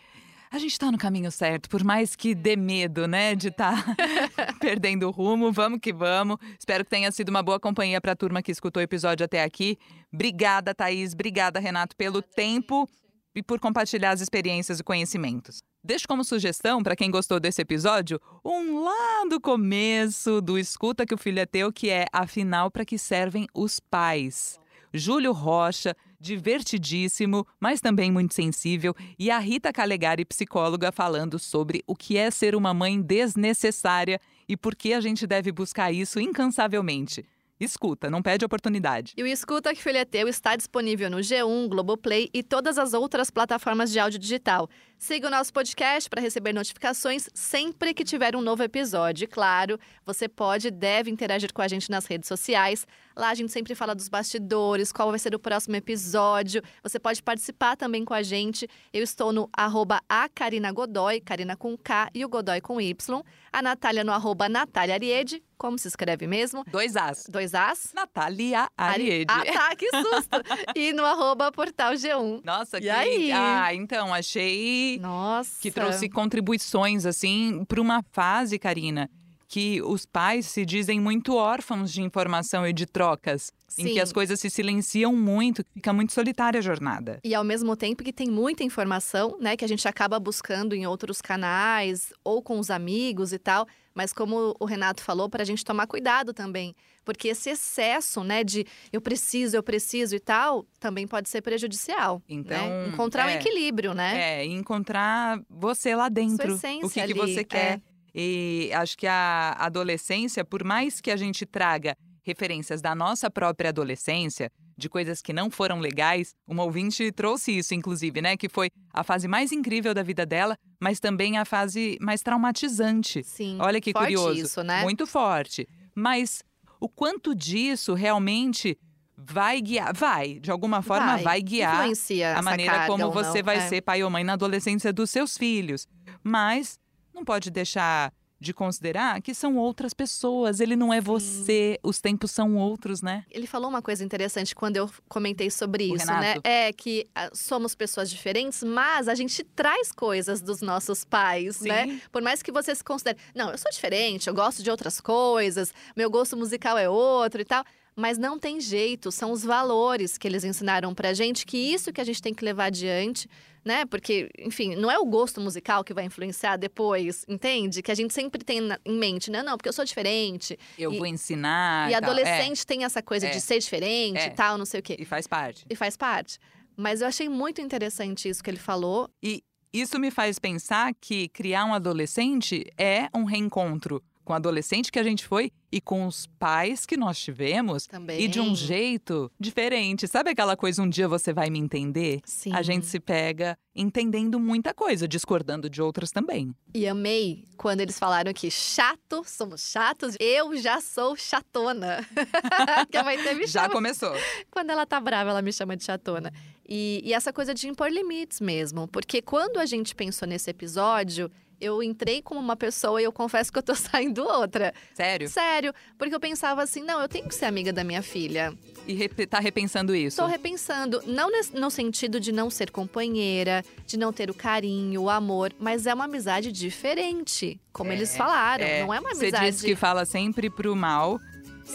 a gente está no caminho certo, por mais que dê medo, né, de estar tá perdendo o rumo. Vamos que vamos. Espero que tenha sido uma boa companhia para a turma que escutou o episódio até aqui. Obrigada, Thaís. Obrigada, Renato, pelo tempo e por compartilhar as experiências e conhecimentos. Deixo como sugestão para quem gostou desse episódio um lá do começo do Escuta que o Filho é Teu, que é Afinal para que servem os pais. Júlio Rocha, divertidíssimo, mas também muito sensível, e a Rita Calegari, psicóloga, falando sobre o que é ser uma mãe desnecessária e por que a gente deve buscar isso incansavelmente. Escuta, não pede oportunidade. E o Escuta que Filho é Teu está disponível no G1, Globoplay e todas as outras plataformas de áudio digital. Siga o nosso podcast para receber notificações sempre que tiver um novo episódio. E, claro, você pode e deve interagir com a gente nas redes sociais. Lá a gente sempre fala dos bastidores, qual vai ser o próximo episódio. Você pode participar também com a gente. Eu estou no arroba a Karina Godoy, Karina com K e o Godoy com Y. A Natália no arroba Natália Ariede. Como se escreve mesmo? Dois As. Dois As. Natália Ariede. Ah, tá, que susto! e no arroba Portal G1. Nossa, E que... aí? Ah, então, achei Nossa. que trouxe contribuições, assim, para uma fase, Karina, que os pais se dizem muito órfãos de informação e de trocas, em Sim. que as coisas se silenciam muito, fica muito solitária a jornada. E ao mesmo tempo que tem muita informação, né, que a gente acaba buscando em outros canais ou com os amigos e tal, mas como o Renato falou, para a gente tomar cuidado também, porque esse excesso, né, de eu preciso, eu preciso e tal, também pode ser prejudicial. Então, né? encontrar um é. equilíbrio, né? É, encontrar você lá dentro, o que, que ali, você é. quer. E acho que a adolescência, por mais que a gente traga referências da nossa própria adolescência, de coisas que não foram legais, uma ouvinte trouxe isso, inclusive, né? Que foi a fase mais incrível da vida dela, mas também a fase mais traumatizante. Sim. Olha que forte curioso. isso, né? Muito forte. Mas o quanto disso realmente vai guiar? Vai, de alguma forma, vai, guiar Influencia a maneira como você vai É. ser pai ou mãe na adolescência dos seus filhos. Mas não pode deixar de considerar que são outras pessoas. Ele não é você, os tempos são outros, né? Ele falou uma coisa interessante quando eu comentei sobre O isso, né? Renato. É que ah, somos pessoas diferentes, mas a gente traz coisas dos nossos pais, né? Sim. Por mais que você se considere, não, eu sou diferente, eu gosto de outras coisas, meu gosto musical é outro e tal. Mas não tem jeito, são os valores que eles ensinaram pra gente, que isso que a gente tem que levar adiante, né? Porque, enfim, não é o gosto musical que vai influenciar depois, entende? Que a gente sempre tem na- em mente, né? Não, porque eu sou diferente. Eu E- vou ensinar. e tal. É, adolescente tem essa coisa É. de ser diferente É. e tal, não sei o quê. e faz parte. E faz parte. Mas eu achei muito interessante isso que ele falou. E isso me faz pensar que criar um adolescente é um reencontro com o adolescente que a gente foi e com os pais que nós tivemos. Também. E de um jeito diferente. Sabe aquela coisa, um dia você vai me entender? Sim. A gente se pega entendendo muita coisa, discordando de outras também. E amei quando eles falaram que chato, somos chatos. Eu já sou chatona. que a mãe me Já chama. começou. Quando ela tá brava, ela me chama de chatona. E, e essa coisa de impor limites mesmo. Porque quando a gente pensou nesse episódio, eu entrei como uma pessoa e eu confesso que eu tô saindo outra. Sério? Sério. Porque eu pensava assim, não, eu tenho que ser amiga da minha filha. E rep- tá repensando isso? Estou repensando, não no sentido de não ser companheira, de não ter o carinho, o amor, mas é uma amizade diferente, como É, eles falaram. É, não é uma Você amizade. diz que fala sempre pro mal.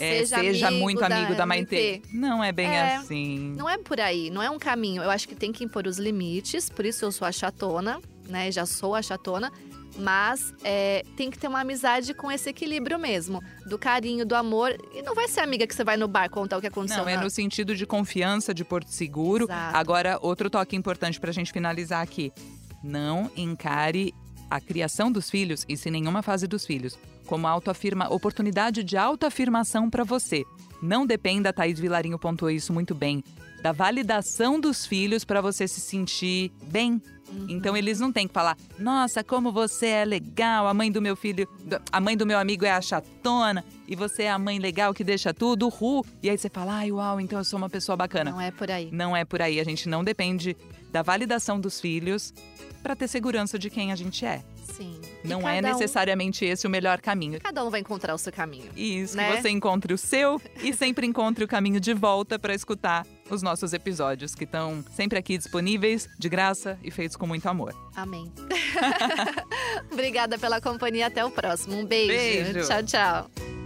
é, seja, muito amigo da Maitê. Não é bem É. assim. Não é por aí, não é um caminho. Eu acho que tem que impor os limites, por isso eu sou a chatona, né? Já sou a chatona. Mas é, tem que ter uma amizade com esse equilíbrio mesmo. Do carinho, do amor. E não vai ser amiga que você vai no bar contar o que aconteceu. Não, é na- no sentido de confiança, de porto seguro. Exato. Agora, outro toque importante pra gente finalizar aqui. Não encare a criação dos filhos, e sem nenhuma fase dos filhos, como autoafirma, oportunidade de autoafirmação pra você. Não dependa, Thaís Vilarinho pontuou isso muito bem, da validação dos filhos pra você se sentir bem. Uhum. Então eles não têm que falar, nossa, como você é legal, a mãe do meu filho, a mãe do meu amigo é a chatona, e você é a mãe legal que deixa tudo, ru. E aí você fala, ai, uau, então eu sou uma pessoa bacana. Não é por aí. Não é por aí, a gente não depende da validação dos filhos para ter segurança de quem a gente é. Sim. Não é cada um- necessariamente esse o melhor caminho. Cada um vai encontrar o seu caminho. Isso, Né? que você encontre o seu e sempre encontre o caminho de volta para escutar os nossos episódios, que estão sempre aqui disponíveis, de graça e feitos com muito amor. Amém. Obrigada pela companhia. Até o próximo. Um beijo. Beijo. Tchau, tchau.